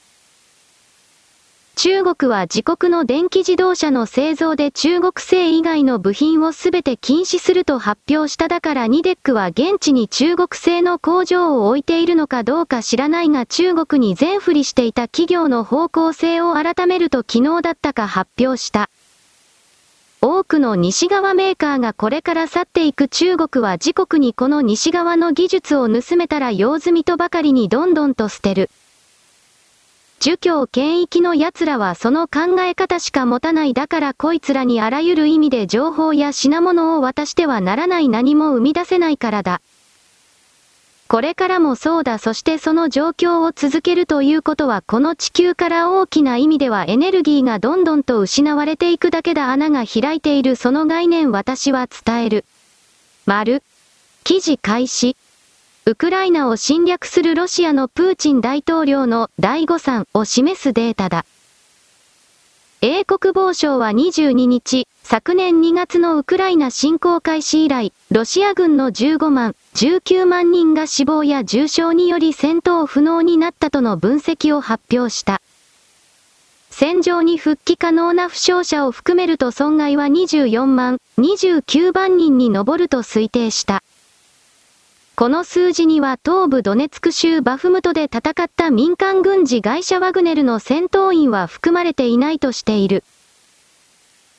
中国は自国の電気自動車の製造で中国製以外の部品をすべて禁止すると発表しただからニデックは現地に中国製の工場を置いているのかどうか知らないが中国に全振りしていた企業の方向性を改めると昨日だったか発表した。多くの西側メーカーがこれから去っていく中国は自国にこの西側の技術を盗めたら用済みとばかりにどんどんと捨てる。儒教権益の奴らはその考え方しか持たないだからこいつらにあらゆる意味で情報や品物を渡してはならない何も生み出せないからだ。これからもそうだそしてその状況を続けるということはこの地球から大きな意味ではエネルギーがどんどんと失われていくだけだ穴が開いているその概念私は伝える。丸。記事開始。ウクライナを侵略するロシアのプーチン大統領の第誤算を示すデータだ。英国防省は22日、昨年2月のウクライナ侵攻開始以来、ロシア軍の15万、19万人が死亡や重傷により戦闘不能になったとの分析を発表した。戦場に復帰可能な負傷者を含めると損害は24万、29万人に上ると推定した。この数字には東部ドネツク州バフムトで戦った民間軍事会社ワグネルの戦闘員は含まれていないとしている。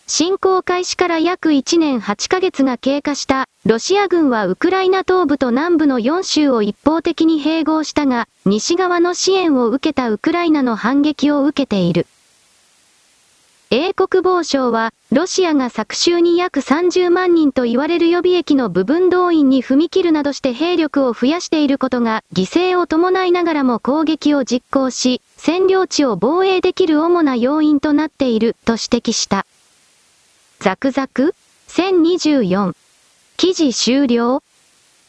侵攻開始から約1年8ヶ月が経過したロシア軍はウクライナ東部と南部の4州を一方的に併合したが、西側の支援を受けたウクライナの反撃を受けている。英国防省は、ロシアが昨週に約30万人と言われる予備役の部分動員に踏み切るなどして兵力を増やしていることが、犠牲を伴いながらも攻撃を実行し、占領地を防衛できる主な要因となっている、と指摘した。ザクザク ?1024。記事終了？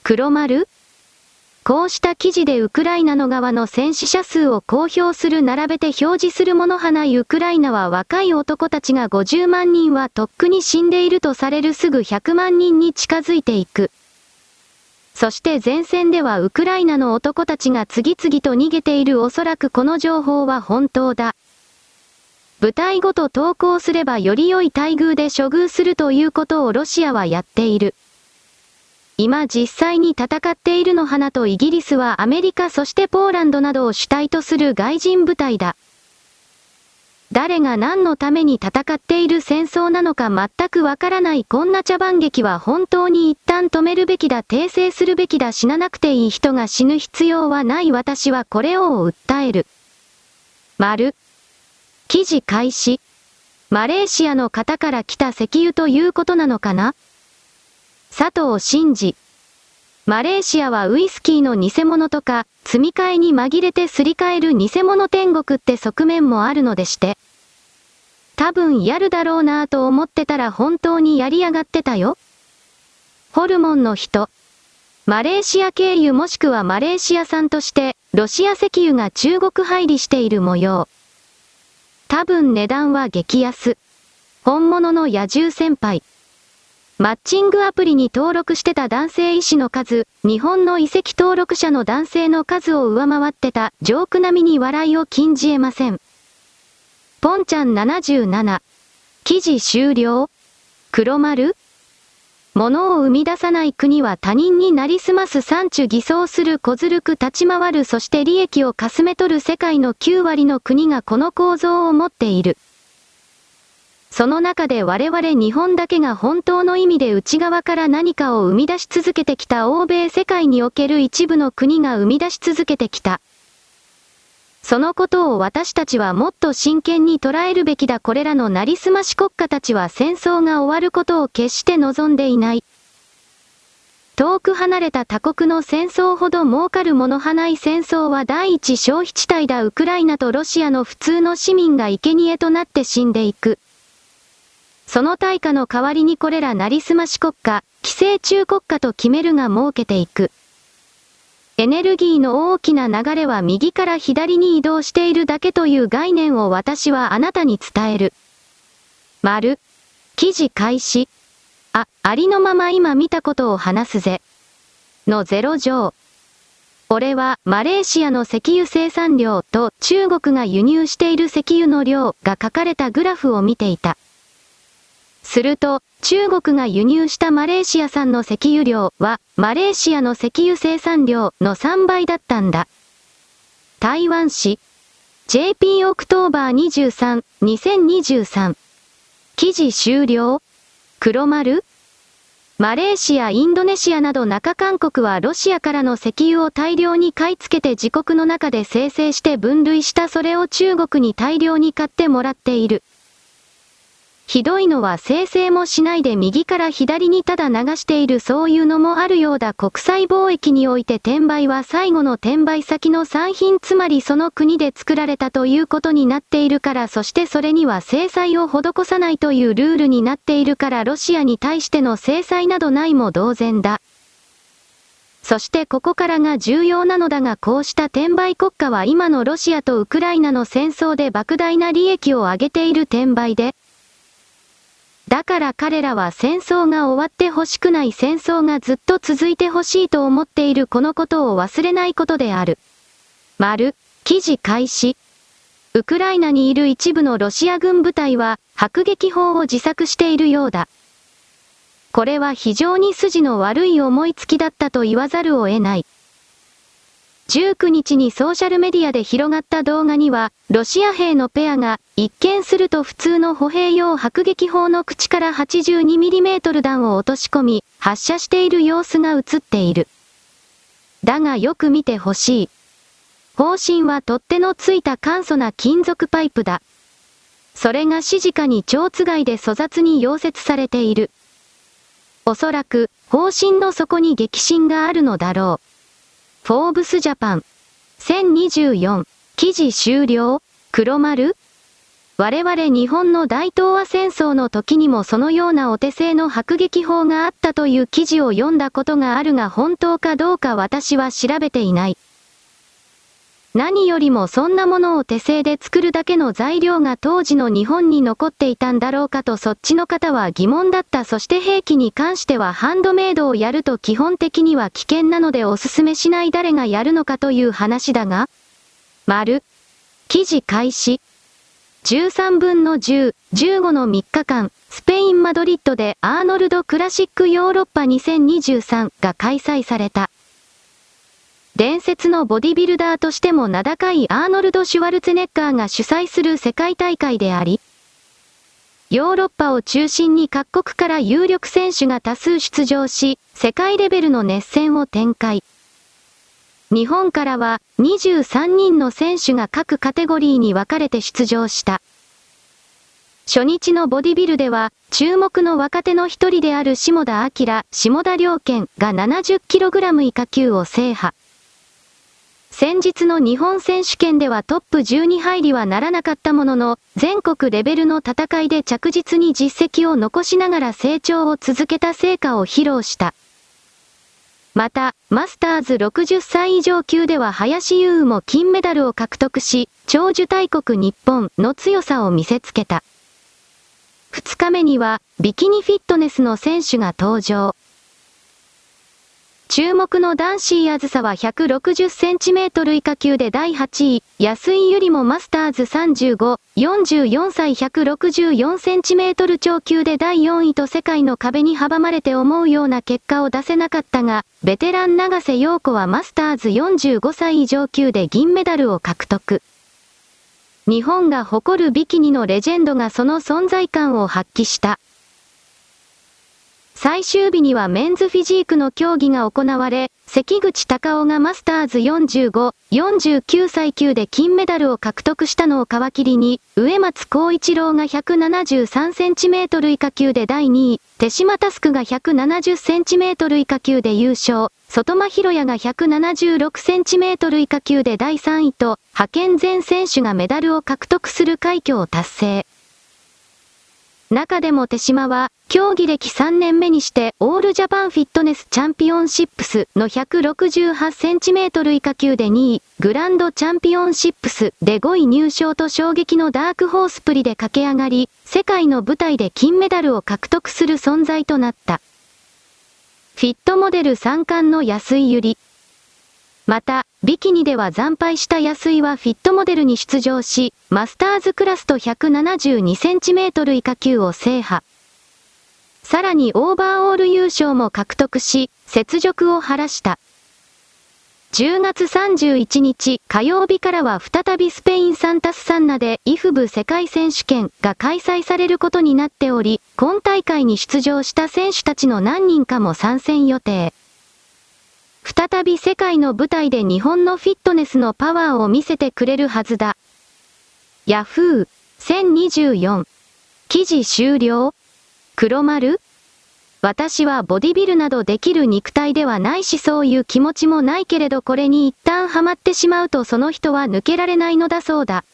黒丸？こうした記事でウクライナの側の戦死者数を公表する並べて表示するものはないウクライナは若い男たちが50万人はとっくに死んでいるとされるすぐ100万人に近づいていく。そして前線ではウクライナの男たちが次々と逃げているおそらくこの情報は本当だ。部隊ごと投降すればより良い待遇で処遇するということをロシアはやっている。今実際に戦っているの花とイギリスはアメリカそしてポーランドなどを主体とする外人部隊だ。誰が何のために戦っている戦争なのか全くわからないこんな茶番劇は本当に一旦止めるべきだ訂正するべきだ死ななくていい人が死ぬ必要はない私はこれを訴える。丸。記事開始。マレーシアの方から来た石油ということなのかな？佐藤真二。マレーシアはウイスキーの偽物とか、積み替えに紛れてすり替える偽物天国って側面もあるのでして。多分やるだろうなぁと思ってたら本当にやりやがってたよ。ホルモンの人。マレーシア経由もしくはマレーシア産として、ロシア石油が中国入りしている模様。多分値段は激安。本物の野獣先輩。マッチングアプリに登録してた男性医師の数、日本の遺跡登録者の男性の数を上回ってた、ジョーク並みに笑いを禁じ得ません。ポンちゃん77。記事終了黒丸物を生み出さない国は他人になりすます産地偽装する小ずるく立ち回るそして利益をかすめ取る世界の9割の国がこの構造を持っている。その中で我々日本だけが本当の意味で内側から何かを生み出し続けてきた欧米世界における一部の国が生み出し続けてきた。そのことを私たちはもっと真剣に捉えるべきだこれらのなりすまし国家たちは戦争が終わることを決して望んでいない。遠く離れた他国の戦争ほど儲かるものはない戦争は第一消費地帯だウクライナとロシアの普通の市民が生贄となって死んでいく。その対価の代わりにこれらなりすまし国家、寄生中国家と決めるが設けていく。エネルギーの大きな流れは右から左に移動しているだけという概念を私はあなたに伝える。丸。記事開始。あ、ありのまま今見たことを話すぜ。の0乗。俺はマレーシアの石油生産量と中国が輸入している石油の量が書かれたグラフを見ていた。すると、中国が輸入したマレーシア産の石油量は、マレーシアの石油生産量の3倍だったんだ。台湾市 JP October 23、2023記事終了？黒丸？マレーシア、インドネシアなど中韓国はロシアからの石油を大量に買い付けて自国の中で生成して分類したそれを中国に大量に買ってもらっている。ひどいのは生成もしないで右から左にただ流しているそういうのもあるようだ国際貿易において転売は最後の転売先の産品つまりその国で作られたということになっているからそしてそれには制裁を施さないというルールになっているからロシアに対しての制裁などないも同然だ。そしてここからが重要なのだがこうした転売国家は今のロシアとウクライナの戦争で莫大な利益を上げている転売で、だから彼らは戦争が終わってほしくない戦争がずっと続いてほしいと思っているこのことを忘れないことである。丸、記事開始。ウクライナにいる一部のロシア軍部隊は迫撃砲を自作しているようだ。これは非常に筋の悪い思いつきだったと言わざるを得ない。19日にソーシャルメディアで広がった動画には、ロシア兵のペアが、一見すると普通の歩兵用迫撃砲の口から 82mm 弾を落とし込み、発射している様子が映っている。だがよく見てほしい。方針は取っ手のついた簡素な金属パイプだ。それが指示下に蝶つがいで粗雑に溶接されている。おそらく、方針の底に激震があるのだろう。フォーブスジャパン。1024。記事終了黒丸我々日本の大東亜戦争の時にもそのようなお手製の迫撃砲があったという記事を読んだことがあるが本当かどうか私は調べていない。何よりもそんなものを手製で作るだけの材料が当時の日本に残っていたんだろうかとそっちの方は疑問だった。そして兵器に関してはハンドメイドをやると基本的には危険なのでおすすめしない誰がやるのかという話だが丸。記事開始。13分の10、15の3日間、スペイン・マドリッドでアーノルド・クラシック・ヨーロッパ2023が開催された。伝説のボディビルダーとしても名高いアーノルド・シュワルツェネッガーが主催する世界大会であり、ヨーロッパを中心に各国から有力選手が多数出場し、世界レベルの熱戦を展開。日本からは23人の選手が各カテゴリーに分かれて出場した。初日のボディビルでは、注目の若手の一人である下田明、下田良健が 70kg 以下級を制覇。先日の日本選手権ではトップ10に入りはならなかったものの、全国レベルの戦いで着実に実績を残しながら成長を続けた成果を披露した。また、マスターズ60歳以上級では林優も金メダルを獲得し、長寿大国日本の強さを見せつけた。2日目には、ビキニフィットネスの選手が登場。注目の男子あずさは160センチメートル以下級で第8位、安井ゆりもマスターズ35、44歳164センチメートル超級で第4位と世界の壁に阻まれて思うような結果を出せなかったが、ベテラン長瀬陽子はマスターズ45歳以上級で銀メダルを獲得。日本が誇るビキニのレジェンドがその存在感を発揮した。最終日にはメンズフィジークの競技が行われ、関口隆夫がマスターズ45、49歳級で金メダルを獲得したのを皮切りに、上松光一郎が173センチメートル以下級で第2位、手島タスクが170センチメートル以下級で優勝、外間博也が176センチメートル以下級で第3位と、派遣全選手がメダルを獲得する快挙を達成。中でも手島は、競技歴3年目にして、オールジャパンフィットネスチャンピオンシップスの168センチメートル以下級で2位、グランドチャンピオンシップスで5位入賞と衝撃のダークホースプリで駆け上がり、世界の舞台で金メダルを獲得する存在となった。フィットモデル3冠の安井ゆり。また、ビキニでは惨敗した安井はフィットモデルに出場し、マスターズクラスと172センチメートル以下級を制覇。さらにオーバーオール優勝も獲得し、雪辱を晴らした。10月31日火曜日からは再びスペインサンタスサンナでイフブ世界選手権が開催されることになっており、今大会に出場した選手たちの何人かも参戦予定。再び世界の舞台で日本のフィットネスのパワーを見せてくれるはずだ。ヤフー1024記事終了黒丸私はボディビルなどできる肉体ではないしそういう気持ちもないけれどこれに一旦ハマってしまうとその人は抜けられないのだそうだ。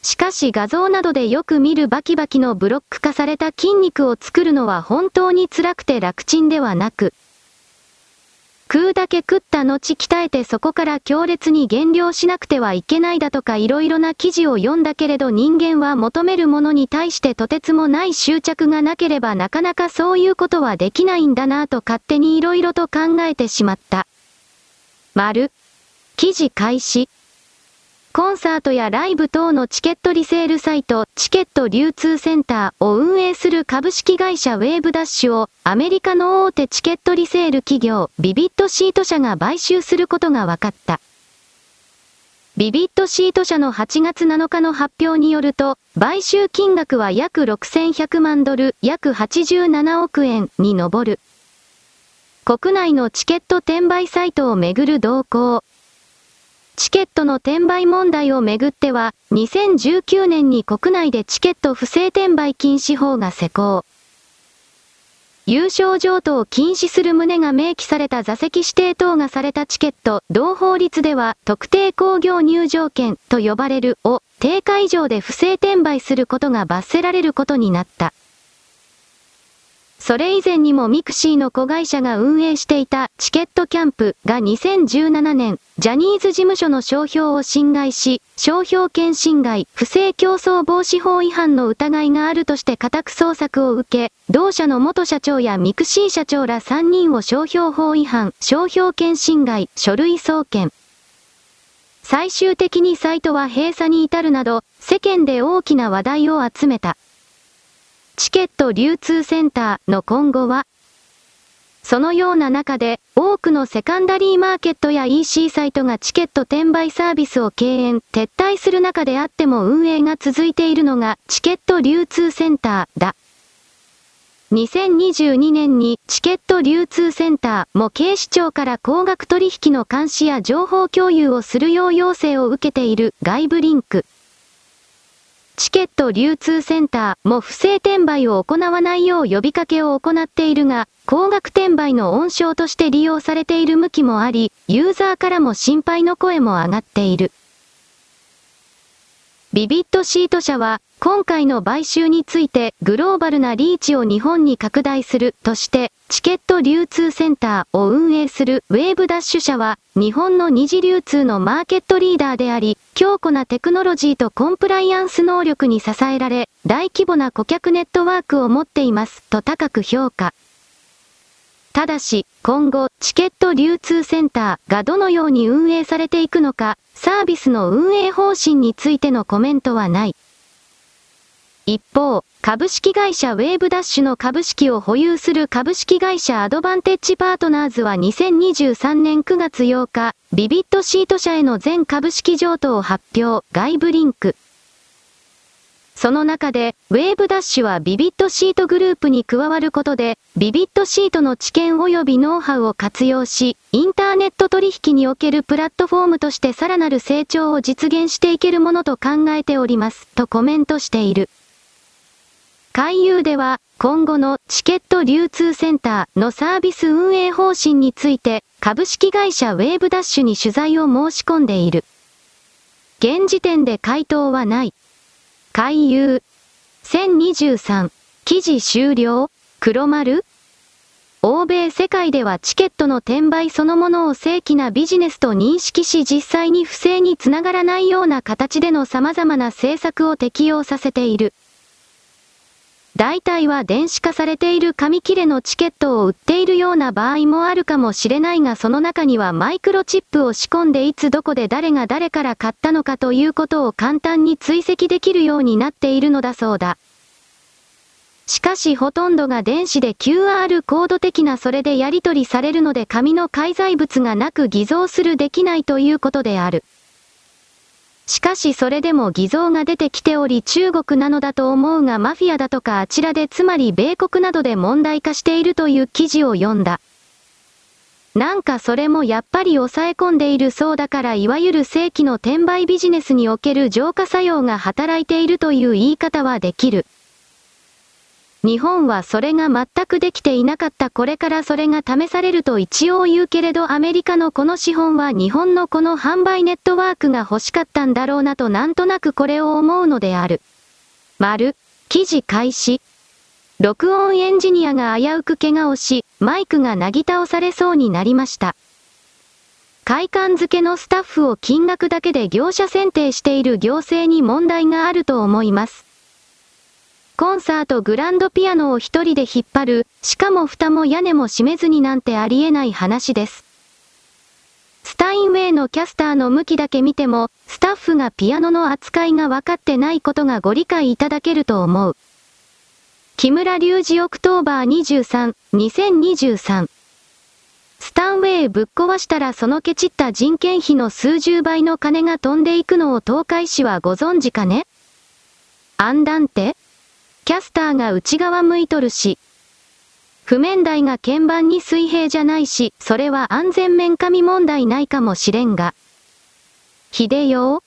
しかし画像などでよく見るバキバキのブロック化された筋肉を作るのは本当に辛くて楽ちんではなく、食うだけ食った後鍛えてそこから強烈に減量しなくてはいけないだとか色々な記事を読んだけれど人間は求めるものに対してとてつもない執着がなければなかなかそういうことはできないんだなぁと勝手に色々と考えてしまった。丸。記事開始。コンサートやライブ等のチケットリセールサイト、チケット流通センターを運営する株式会社ウェーブダッシュを、アメリカの大手チケットリセール企業、ビビットシート社が買収することが分かった。ビビットシート社の8月7日の発表によると、買収金額は約6100万ドル、約87億円に上る。国内のチケット転売サイトをめぐる動向、チケットの転売問題をめぐっては、2019年に国内でチケット不正転売禁止法が施行。優勝譲渡を禁止する旨が明記された座席指定等がされたチケット、同法律では特定工業入場券と呼ばれるを定価以上で不正転売することが罰せられることになった。それ以前にもミクシーの子会社が運営していたチケットキャンプが2017年、ジャニーズ事務所の商標を侵害し、商標権侵害、不正競争防止法違反の疑いがあるとして家宅捜索を受け、同社の元社長やミクシー社長ら3人を商標法違反、商標権侵害、書類送検。最終的にサイトは閉鎖に至るなど、世間で大きな話題を集めた。チケット流通センターの今後は、そのような中で、多くのセカンダリーマーケットや EC サイトがチケット転売サービスを敬遠、撤退する中であっても運営が続いているのがチケット流通センターだ。2022年にチケット流通センターも警視庁から高額取引の監視や情報共有をするよう要請を受けている外部リンク。チケット流通センターも不正転売を行わないよう呼びかけを行っているが、高額転売の温床として利用されている向きもあり、ユーザーからも心配の声も上がっている。ビビットシート社は、今回の買収についてグローバルなリーチを日本に拡大するとして、チケット流通センターを運営するウェーブダッシュ社は、日本の二次流通のマーケットリーダーであり、強固なテクノロジーとコンプライアンス能力に支えられ、大規模な顧客ネットワークを持っていますと高く評価。ただし、今後、チケット流通センターがどのように運営されていくのか、サービスの運営方針についてのコメントはない。一方、株式会社ウェーブダッシュの株式を保有する株式会社アドバンテッジパートナーズは2023年9月8日、ビビットシート社への全株式譲渡を発表、外部リンク。その中で、ウェーブダッシュはビビットシートグループに加わることで、ビビットシートの知見及びノウハウを活用し、インターネット取引におけるプラットフォームとしてさらなる成長を実現していけるものと考えております、とコメントしている。海遊では、今後のチケット流通センターのサービス運営方針について、株式会社ウェーブダッシュに取材を申し込んでいる。現時点で回答はない。回遊。1023。記事終了黒丸欧米世界ではチケットの転売そのものを正規なビジネスと認識し実際に不正につながらないような形での様々な政策を適用させている。大体は電子化されている紙切れのチケットを売っているような場合もあるかもしれないがその中にはマイクロチップを仕込んでいつどこで誰が誰から買ったのかということを簡単に追跡できるようになっているのだそうだ。しかしほとんどが電子で QR コード的なそれでやり取りされるので紙の介在物がなく偽造するできないということである。しかしそれでも偽造が出てきており中国なのだと思うがマフィアだとかあちらでつまり米国などで問題化しているという記事を読んだ。なんかそれもやっぱり抑え込んでいるそうだからいわゆる正規の転売ビジネスにおける浄化作用が働いているという言い方はできる。日本はそれが全くできていなかったこれからそれが試されると一応言うけれどアメリカのこの資本は日本のこの販売ネットワークが欲しかったんだろうなとなんとなくこれを思うのである。丸、記事開始。録音エンジニアが危うく怪我をし、マイクがなぎ倒されそうになりました。会館付けのスタッフを金額だけで業者選定している行政に問題があると思います。コンサートグランドピアノを一人で引っ張る、しかも蓋も屋根も閉めずになんてありえない話です。スタインウェイのキャスターの向きだけ見ても、スタッフがピアノの扱いが分かってないことがご理解いただけると思う。木村隆二オクトーバー23、2023。スタンウェイぶっ壊したらそのケチった人件費の数十倍の金が飛んでいくのを東海市はご存知かね？アンダンテキャスターが内側向いとるし。譜面台が鍵盤に水平じゃないし、それは安全面紙問題ないかもしれんが。秀よ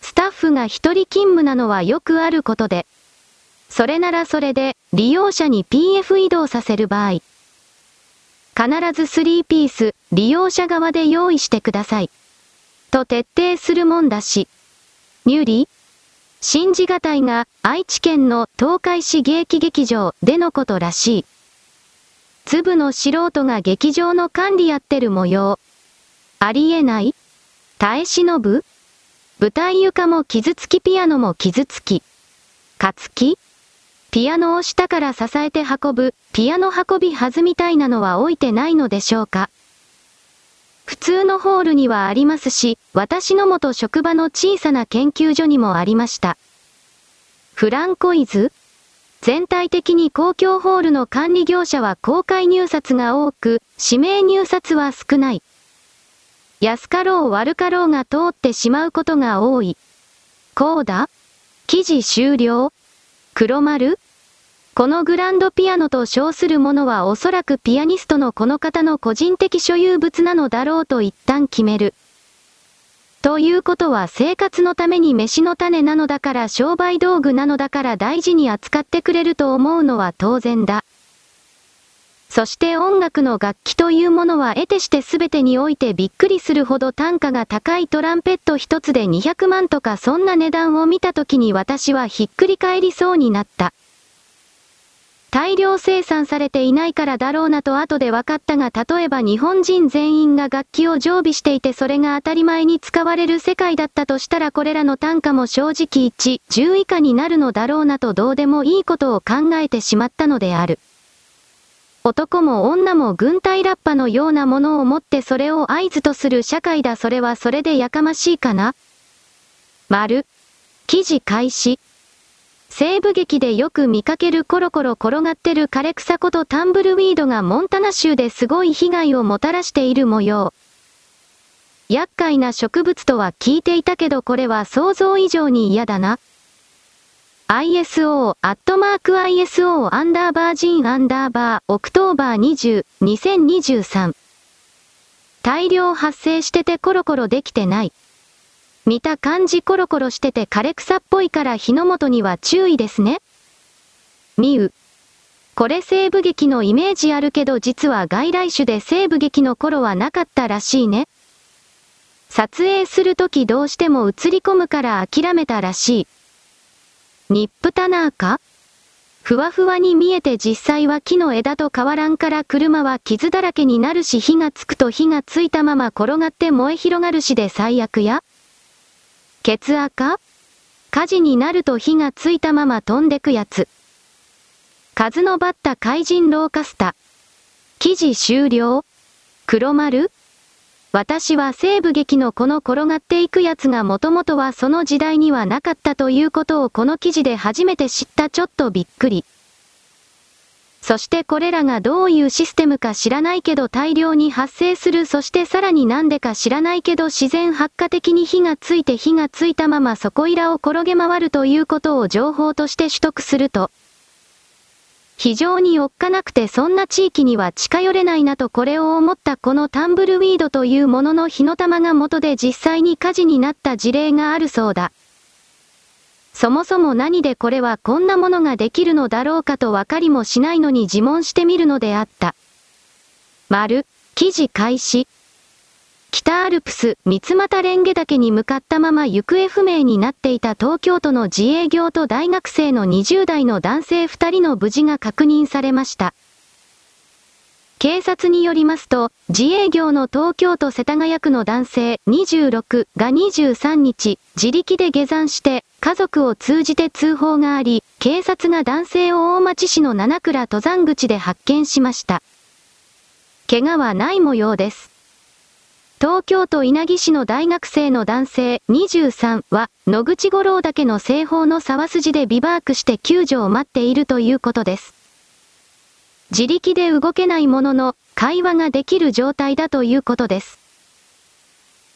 スタッフが一人勤務なのはよくあることで。それならそれで、利用者に PF 移動させる場合。必ず3ピース、利用者側で用意してください。と徹底するもんだし。ニューリー信じがたいが、愛知県の東海市芸劇劇場でのことらしい。粒の素人が劇場の管理やってる模様。ありえない？耐え忍ぶ？舞台床も傷つきピアノも傷つき。かつきピアノを下から支えて運ぶ、ピアノ運び弾みたいなのは置いてないのでしょうか？普通のホールにはありますし、私の元職場の小さな研究所にもありました。フランコイズ？全体的に公共ホールの管理業者は公開入札が多く、指名入札は少ない。安かろう悪かろうが通ってしまうことが多い。こうだ記事終了黒丸？このグランドピアノと称するものはおそらくピアニストのこの方の個人的所有物なのだろうと一旦決める。ということは生活のために飯の種なのだから商売道具なのだから大事に扱ってくれると思うのは当然だ。そして音楽の楽器というものは得てして全てにおいてびっくりするほど単価が高いトランペット一つで200万とかそんな値段を見た時に私はひっくり返りそうになった。大量生産されていないからだろうなと後で分かったが例えば日本人全員が楽器を常備していてそれが当たり前に使われる世界だったとしたらこれらの単価も正直1、10以下になるのだろうなとどうでもいいことを考えてしまったのである。男も女も軍隊ラッパのようなものを持ってそれを合図とする社会だそれはそれでやかましいかな丸。記事開始。西部劇でよく見かけるコロコロ転がってる枯れ草ことタンブルウィードがモンタナ州ですごい被害をもたらしている模様。厄介な植物とは聞いていたけどこれは想像以上に嫌だな。ISO、アットマーク ISO アンダーバージンアンダーバー、 October 20、2023。大量発生しててコロコロできてない。見た感じコロコロしてて枯れ草っぽいから火の元には注意ですね。ミウ。これ西部劇のイメージあるけど実は外来種で西部劇の頃はなかったらしいね。撮影するときどうしても映り込むから諦めたらしい。ニップタナーか？ふわふわに見えて実際は木の枝と変わらんから車は傷だらけになるし火がつくと火がついたまま転がって燃え広がるしで最悪や血赤火事になると火がついたまま飛んでくやつ。数のバッタ怪人ローカスタ。記事終了？黒丸？私は西部劇のこの転がっていくやつがもともとはその時代にはなかったということをこの記事で初めて知ったちょっとびっくり。そしてこれらがどういうシステムか知らないけど大量に発生する。そしてさらになんでか知らないけど自然発火的に火がついて火がついたまま。そこいらを転げ回るということを情報として取得すると、非常におっかなくてそんな地域には近寄れないなとこれを思ったこのタンブルウィードというものの火の玉が元で実際に火事になった事例があるそうだ。そもそも何でこれはこんなものができるのだろうかとわかりもしないのに自問してみるのであった。丸、記事開始。北アルプス三俣蓮華岳に向かったまま行方不明になっていた東京都の自営業と大学生の20代の男性2人の無事が確認されました。警察によりますと、自営業の東京都世田谷区の男性26が23日、自力で下山して家族を通じて通報があり、警察が男性を大町市の七倉登山口で発見しました。怪我はない模様です。東京都稲城市の大学生の男性23は、野口五郎岳の西方の沢筋でビバークして救助を待っているということです。自力で動けないものの、会話ができる状態だということです。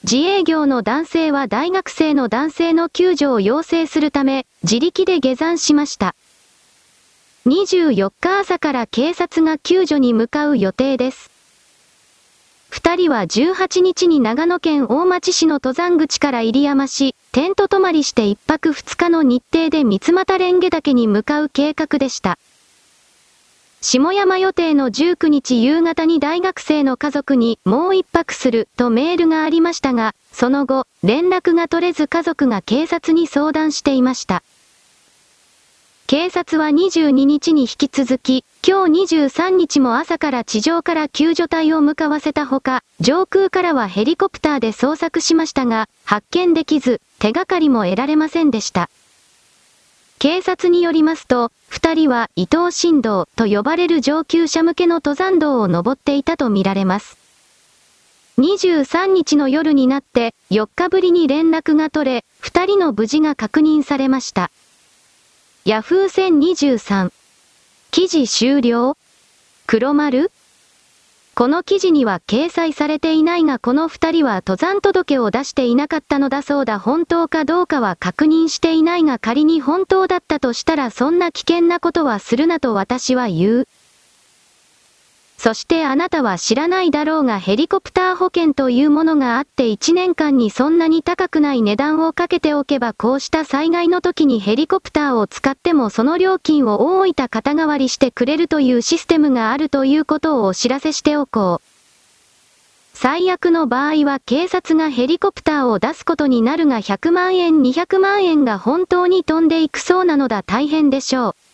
自営業の男性は大学生の男性の救助を要請するため、自力で下山しました。24日朝から警察が救助に向かう予定です。二人は18日に長野県大町市の登山口から入山し、テント泊まりして一泊二日の日程で三俣蓮華岳に向かう計画でした。下山予定の19日夕方に大学生の家族にもう一泊するとメールがありましたが、その後、連絡が取れず家族が警察に相談していました。警察は22日に引き続き、今日23日も朝から地上から救助隊を向かわせたほか、上空からはヘリコプターで捜索しましたが、発見できず、手がかりも得られませんでした。警察によりますと、二人は伊藤新道と呼ばれる上級者向けの登山道を登っていたとみられます。23日の夜になって4日ぶりに連絡が取れ、二人の無事が確認されました。ヤフー1023。記事終了黒丸この記事には掲載されていないがこの二人は登山届を出していなかったのだそうだ本当かどうかは確認していないが仮に本当だったとしたらそんな危険なことはするなと私は言う。そしてあなたは知らないだろうがヘリコプター保険というものがあって1年間にそんなに高くない値段をかけておけばこうした災害の時にヘリコプターを使ってもその料金を大分肩代わりしてくれるというシステムがあるということをお知らせしておこう。最悪の場合は警察がヘリコプターを出すことになるが100万円200万円が本当に飛んでいくそうなのだ大変でしょう。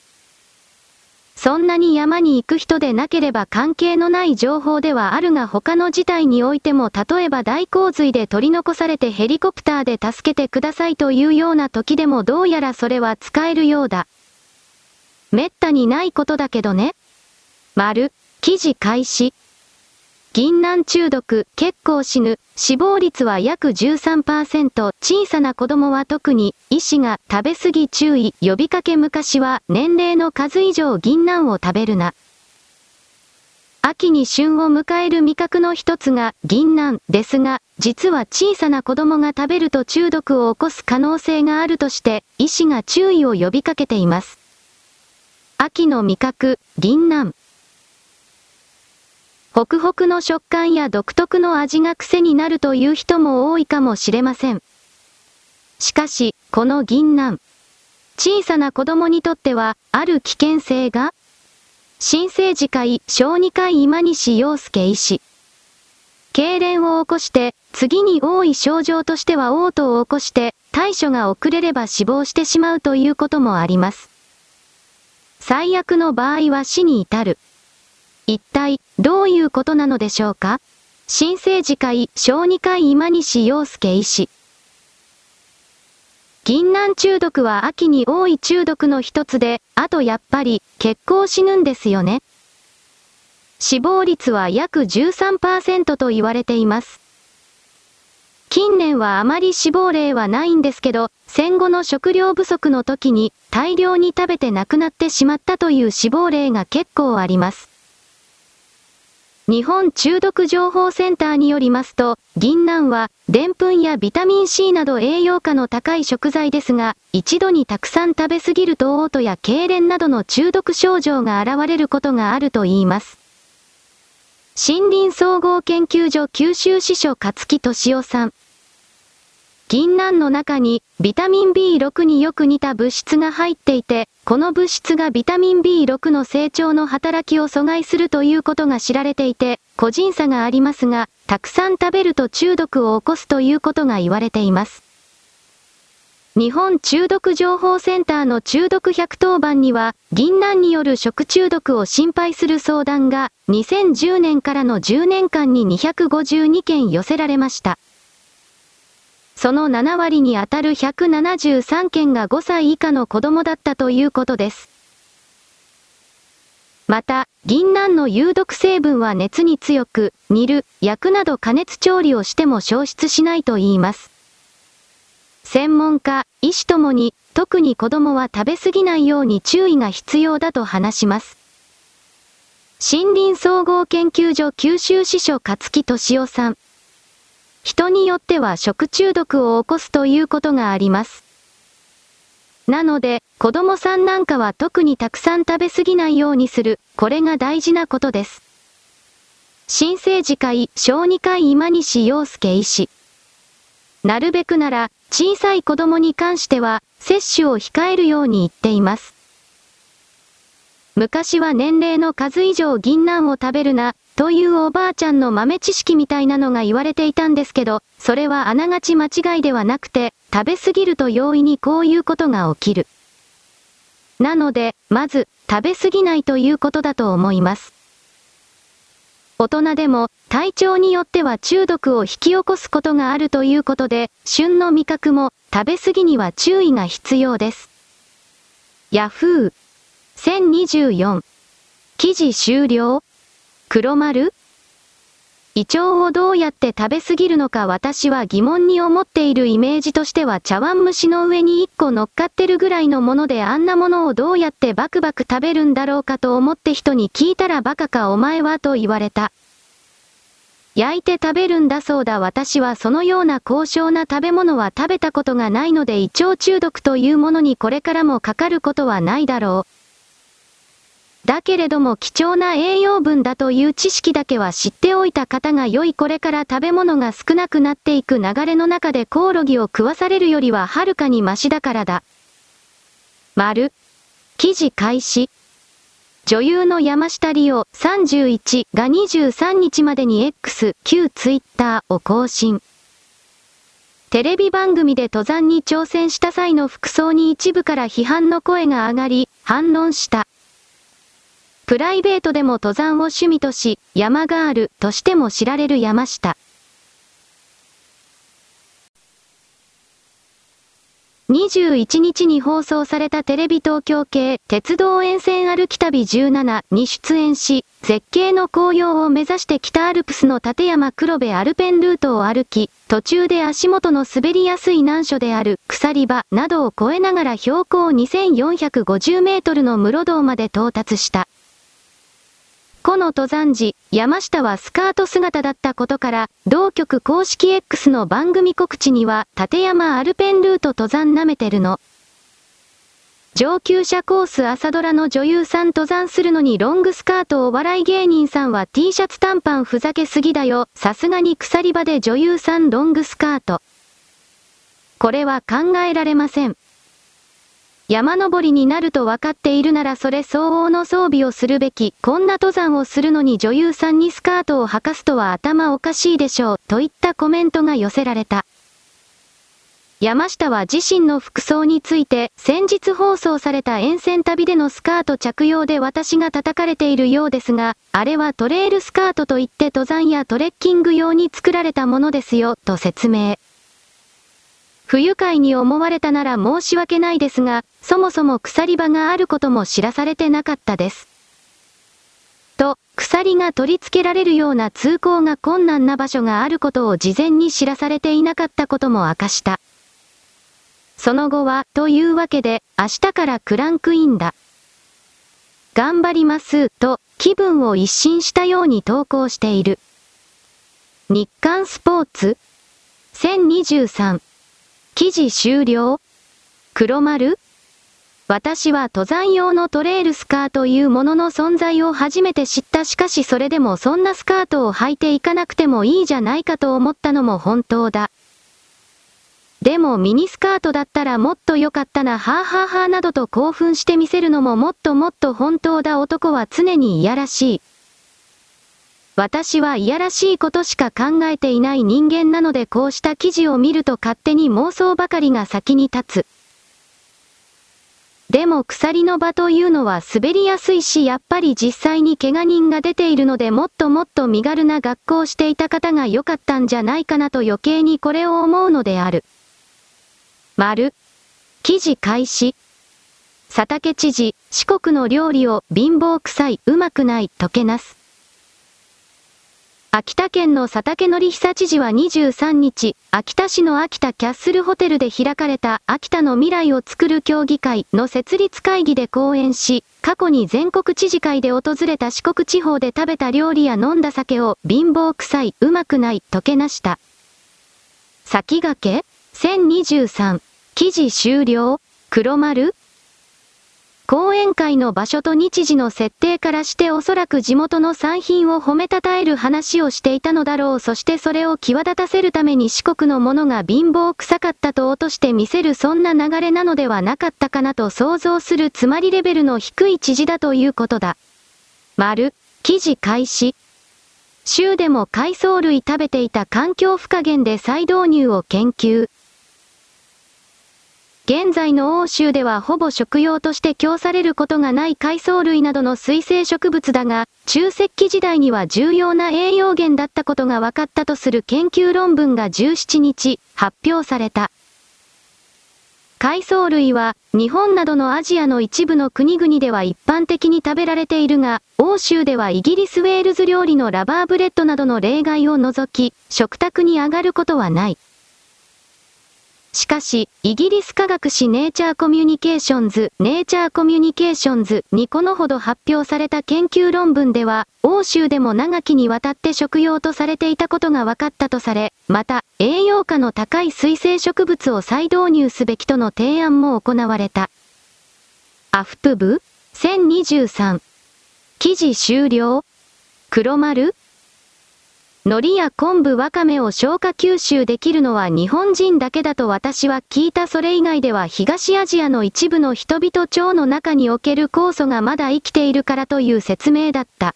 そんなに山に行く人でなければ関係のない情報ではあるが他の事態においても例えば大洪水で取り残されてヘリコプターで助けてくださいというような時でもどうやらそれは使えるようだ。めったにないことだけどね。丸、記事開始。銀杏中毒、結構死ぬ、死亡率は約13%、小さな子供は特に、医師が食べ過ぎ注意、呼びかけ昔は年齢の数以上銀杏を食べるな。秋に旬を迎える味覚の一つが銀杏ですが、実は小さな子供が食べると中毒を起こす可能性があるとして、医師が注意を呼びかけています。秋の味覚、銀杏。ホクホクの食感や独特の味が癖になるという人も多いかもしれません。しかし、この銀杏。小さな子供にとっては、ある危険性が新生児会小児科医今西洋介医師。痙攣を起こして、次に多い症状としては嘔吐を起こして、対処が遅れれば死亡してしまうということもあります。最悪の場合は死に至る。一体、どういうことなのでしょうか？新生児科医小児科今西洋介医師。銀杏中毒は秋に多い中毒の一つで、あとやっぱり、結構死ぬんですよね。死亡率は約13%と言われています。近年はあまり死亡例はないんですけど、戦後の食料不足の時に大量に食べて亡くなってしまったという死亡例が結構あります。日本中毒情報センターによりますと、銀杏は、でんぷんやビタミン C など栄養価の高い食材ですが、一度にたくさん食べすぎると嘔吐や痙攣などの中毒症状が現れることがあるといいます。森林総合研究所九州支所勝木敏夫さん。銀杏の中にビタミン B6 によく似た物質が入っていて、この物質がビタミン B6 の成長の働きを阻害するということが知られていて、個人差がありますが、たくさん食べると中毒を起こすということが言われています。日本中毒情報センターの中毒110番には、銀杏による食中毒を心配する相談が、2010年からの10年間に252件寄せられました。その7割にあたる173件が5歳以下の子供だったということです。また、銀杏の有毒成分は熱に強く、煮る、焼くなど加熱調理をしても消失しないと言います。専門家、医師ともに、特に子供は食べ過ぎないように注意が必要だと話します。森林総合研究所九州支所勝木敏夫さん。人によっては食中毒を起こすということがあります。なので、子供さんなんかは特にたくさん食べ過ぎないようにする、これが大事なことです。新生児会小児科医今西洋介医師。なるべくなら、小さい子供に関しては、接種を控えるように言っています。昔は年齢の数以上銀杏を食べるな、というおばあちゃんの豆知識みたいなのが言われていたんですけど、それはあながち間違いではなくて、食べ過ぎると容易にこういうことが起きる。なので、まず、食べ過ぎないということだと思います。大人でも、体調によっては中毒を引き起こすことがあるということで、旬の味覚も、食べ過ぎには注意が必要です。ヤフー。1024。記事終了黒丸？胃腸をどうやって食べ過ぎるのか私は疑問に思っているイメージとしては茶碗蒸しの上に1個乗っかってるぐらいのものであんなものをどうやってバクバク食べるんだろうかと思って人に聞いたらバカかお前はと言われた。焼いて食べるんだそうだ私はそのような高尚な食べ物は食べたことがないので胃腸中毒というものにこれからもかかることはないだろう。だけれども貴重な栄養分だという知識だけは知っておいた方が良いこれから食べ物が少なくなっていく流れの中でコオロギを食わされるよりははるかにマシだからだ。丸。記事開始。女優の山下理央31が23日までに X、旧 Twitter を更新。テレビ番組で登山に挑戦した際の服装に一部から批判の声が上がり、反論した。プライベートでも登山を趣味とし、山ガールとしても知られる山下。21日に放送されたテレビ東京系鉄道沿線歩き旅17に出演し、絶景の紅葉を目指して北アルプスの立山黒部アルペンルートを歩き、途中で足元の滑りやすい難所である鎖場などを越えながら標高2450メートルの室堂まで到達した。この登山時、山下はスカート姿だったことから、同局公式 X の番組告知には、立山アルペンルート登山なめてるの。上級者コース朝ドラの女優さん登山するのにロングスカートを笑い芸人さんは T シャツ短パンふざけすぎだよ。さすがに鎖場で女優さんロングスカート。これは考えられません。山登りになると分かっているならそれ相応の装備をするべき、こんな登山をするのに女優さんにスカートを履かすとは頭おかしいでしょう、といったコメントが寄せられた。山下は自身の服装について、先日放送された沿線旅でのスカート着用で私が叩かれているようですが、あれはトレイルスカートといって登山やトレッキング用に作られたものですよ、と説明。不愉快に思われたなら申し訳ないですが、そもそも鎖場があることも知らされてなかったです。と、鎖が取り付けられるような通行が困難な場所があることを事前に知らされていなかったことも明かした。その後は、というわけで、明日からクランクインだ。頑張ります、と、気分を一新したように投稿している。日刊スポーツ ?1023 記事終了？黒丸？私は登山用のトレールスカーというものの存在を初めて知ったしかしそれでもそんなスカートを履いていかなくてもいいじゃないかと思ったのも本当だ。でもミニスカートだったらもっと良かったなはぁはぁはぁなどと興奮してみせるのももっともっと本当だ男は常にいやらしい。私はいやらしいことしか考えていない人間なのでこうした記事を見ると勝手に妄想ばかりが先に立つ。でも鎖の場というのは滑りやすいしやっぱり実際に怪我人が出ているのでもっともっと身軽な学校していた方が良かったんじゃないかなと余計にこれを思うのである。丸。記事開始。佐竹知事、四国の料理を貧乏臭い、うまくない、溶けなす。秋田県の佐竹則久知事は23日、秋田市の秋田キャッスルホテルで開かれた秋田の未来を作る協議会の設立会議で講演し、過去に全国知事会で訪れた四国地方で食べた料理や飲んだ酒を貧乏臭い、うまくない、溶けなした。先駆け ?1023。記事終了黒丸講演会の場所と日時の設定からしておそらく地元の産品を褒めたたえる話をしていたのだろうそしてそれを際立たせるために四国のものが貧乏臭かったと落として見せるそんな流れなのではなかったかなと想像するつまりレベルの低い知事だということだ。丸、記事開始。州でも海藻類食べていた環境負荷減で再導入を研究。現在の欧州ではほぼ食用として供されることがない海藻類などの水生植物だが、中石器時代には重要な栄養源だったことが分かったとする研究論文が17日発表された。海藻類は、日本などのアジアの一部の国々では一般的に食べられているが、欧州ではイギリスウェールズ料理のラバーブレッドなどの例外を除き、食卓に上がることはない。しかし、イギリス科学誌ネイチャーコミュニケーションズ、ネイチャーコミュニケーションズにこのほど発表された研究論文では、欧州でも長きにわたって食用とされていたことが分かったとされ、また、栄養価の高い水生植物を再導入すべきとの提案も行われた。アフプ部 ?1023。記事終了黒丸？海苔や昆布わかめを消化吸収できるのは日本人だけだと私は聞いたそれ以外では東アジアの一部の人々腸の中における酵素がまだ生きているからという説明だった。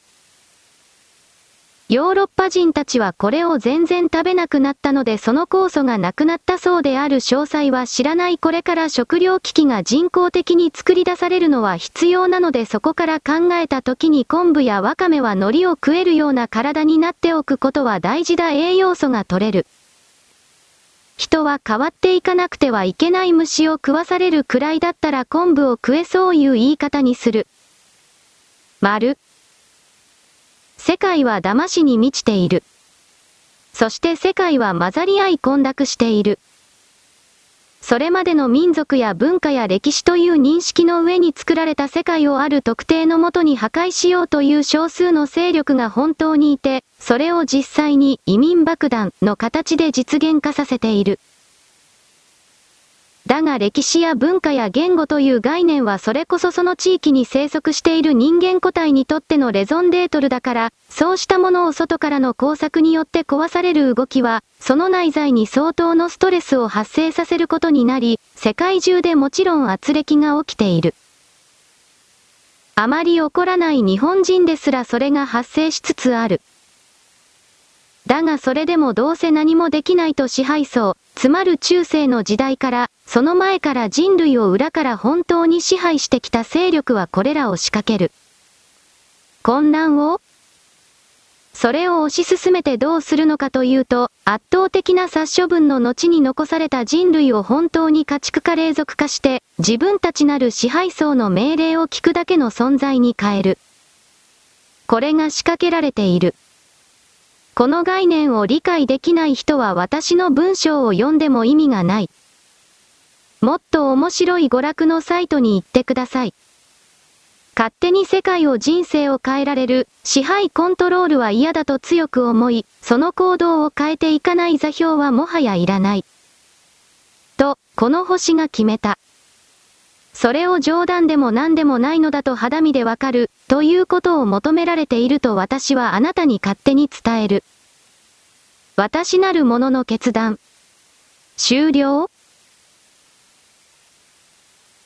ヨーロッパ人たちはこれを全然食べなくなったのでその酵素がなくなったそうである詳細は知らないこれから食糧危機が人工的に作り出されるのは必要なのでそこから考えた時に昆布やわかめは海苔を食えるような体になっておくことは大事だ栄養素が取れる。人は変わっていかなくてはいけない虫を食わされるくらいだったら昆布を食えそういう言い方にする。丸。世界は騙しに満ちている。そして世界は混ざり合い混濁している。それまでの民族や文化や歴史という認識の上に作られた世界をある特定のもとに破壊しようという少数の勢力が本当にいて、それを実際に移民爆弾の形で実現化させている。だが歴史や文化や言語という概念はそれこそその地域に生息している人間個体にとってのレゾンデートルだから、そうしたものを外からの工作によって壊される動きは、その内在に相当のストレスを発生させることになり、世界中でもちろん圧力が起きている。あまり起こらない日本人ですらそれが発生しつつある。だがそれでもどうせ何もできないと支配層、つまる中世の時代から、その前から人類を裏から本当に支配してきた勢力はこれらを仕掛ける。混乱をそれを推し進めてどうするのかというと、圧倒的な殺処分の後に残された人類を本当に家畜化霊俗化して、自分たちなる支配層の命令を聞くだけの存在に変える。これが仕掛けられている。この概念を理解できない人は私の文章を読んでも意味がない。もっと面白い娯楽のサイトに行ってください。勝手に世界を人生を変えられる支配コントロールは嫌だと強く思い、その行動を変えていかない座標はもはやいらない。と、この星が決めた。それを冗談でも何でもないのだと肌身でわかる、ということを求められていると私はあなたに勝手に伝える。私なる者の決断。終了？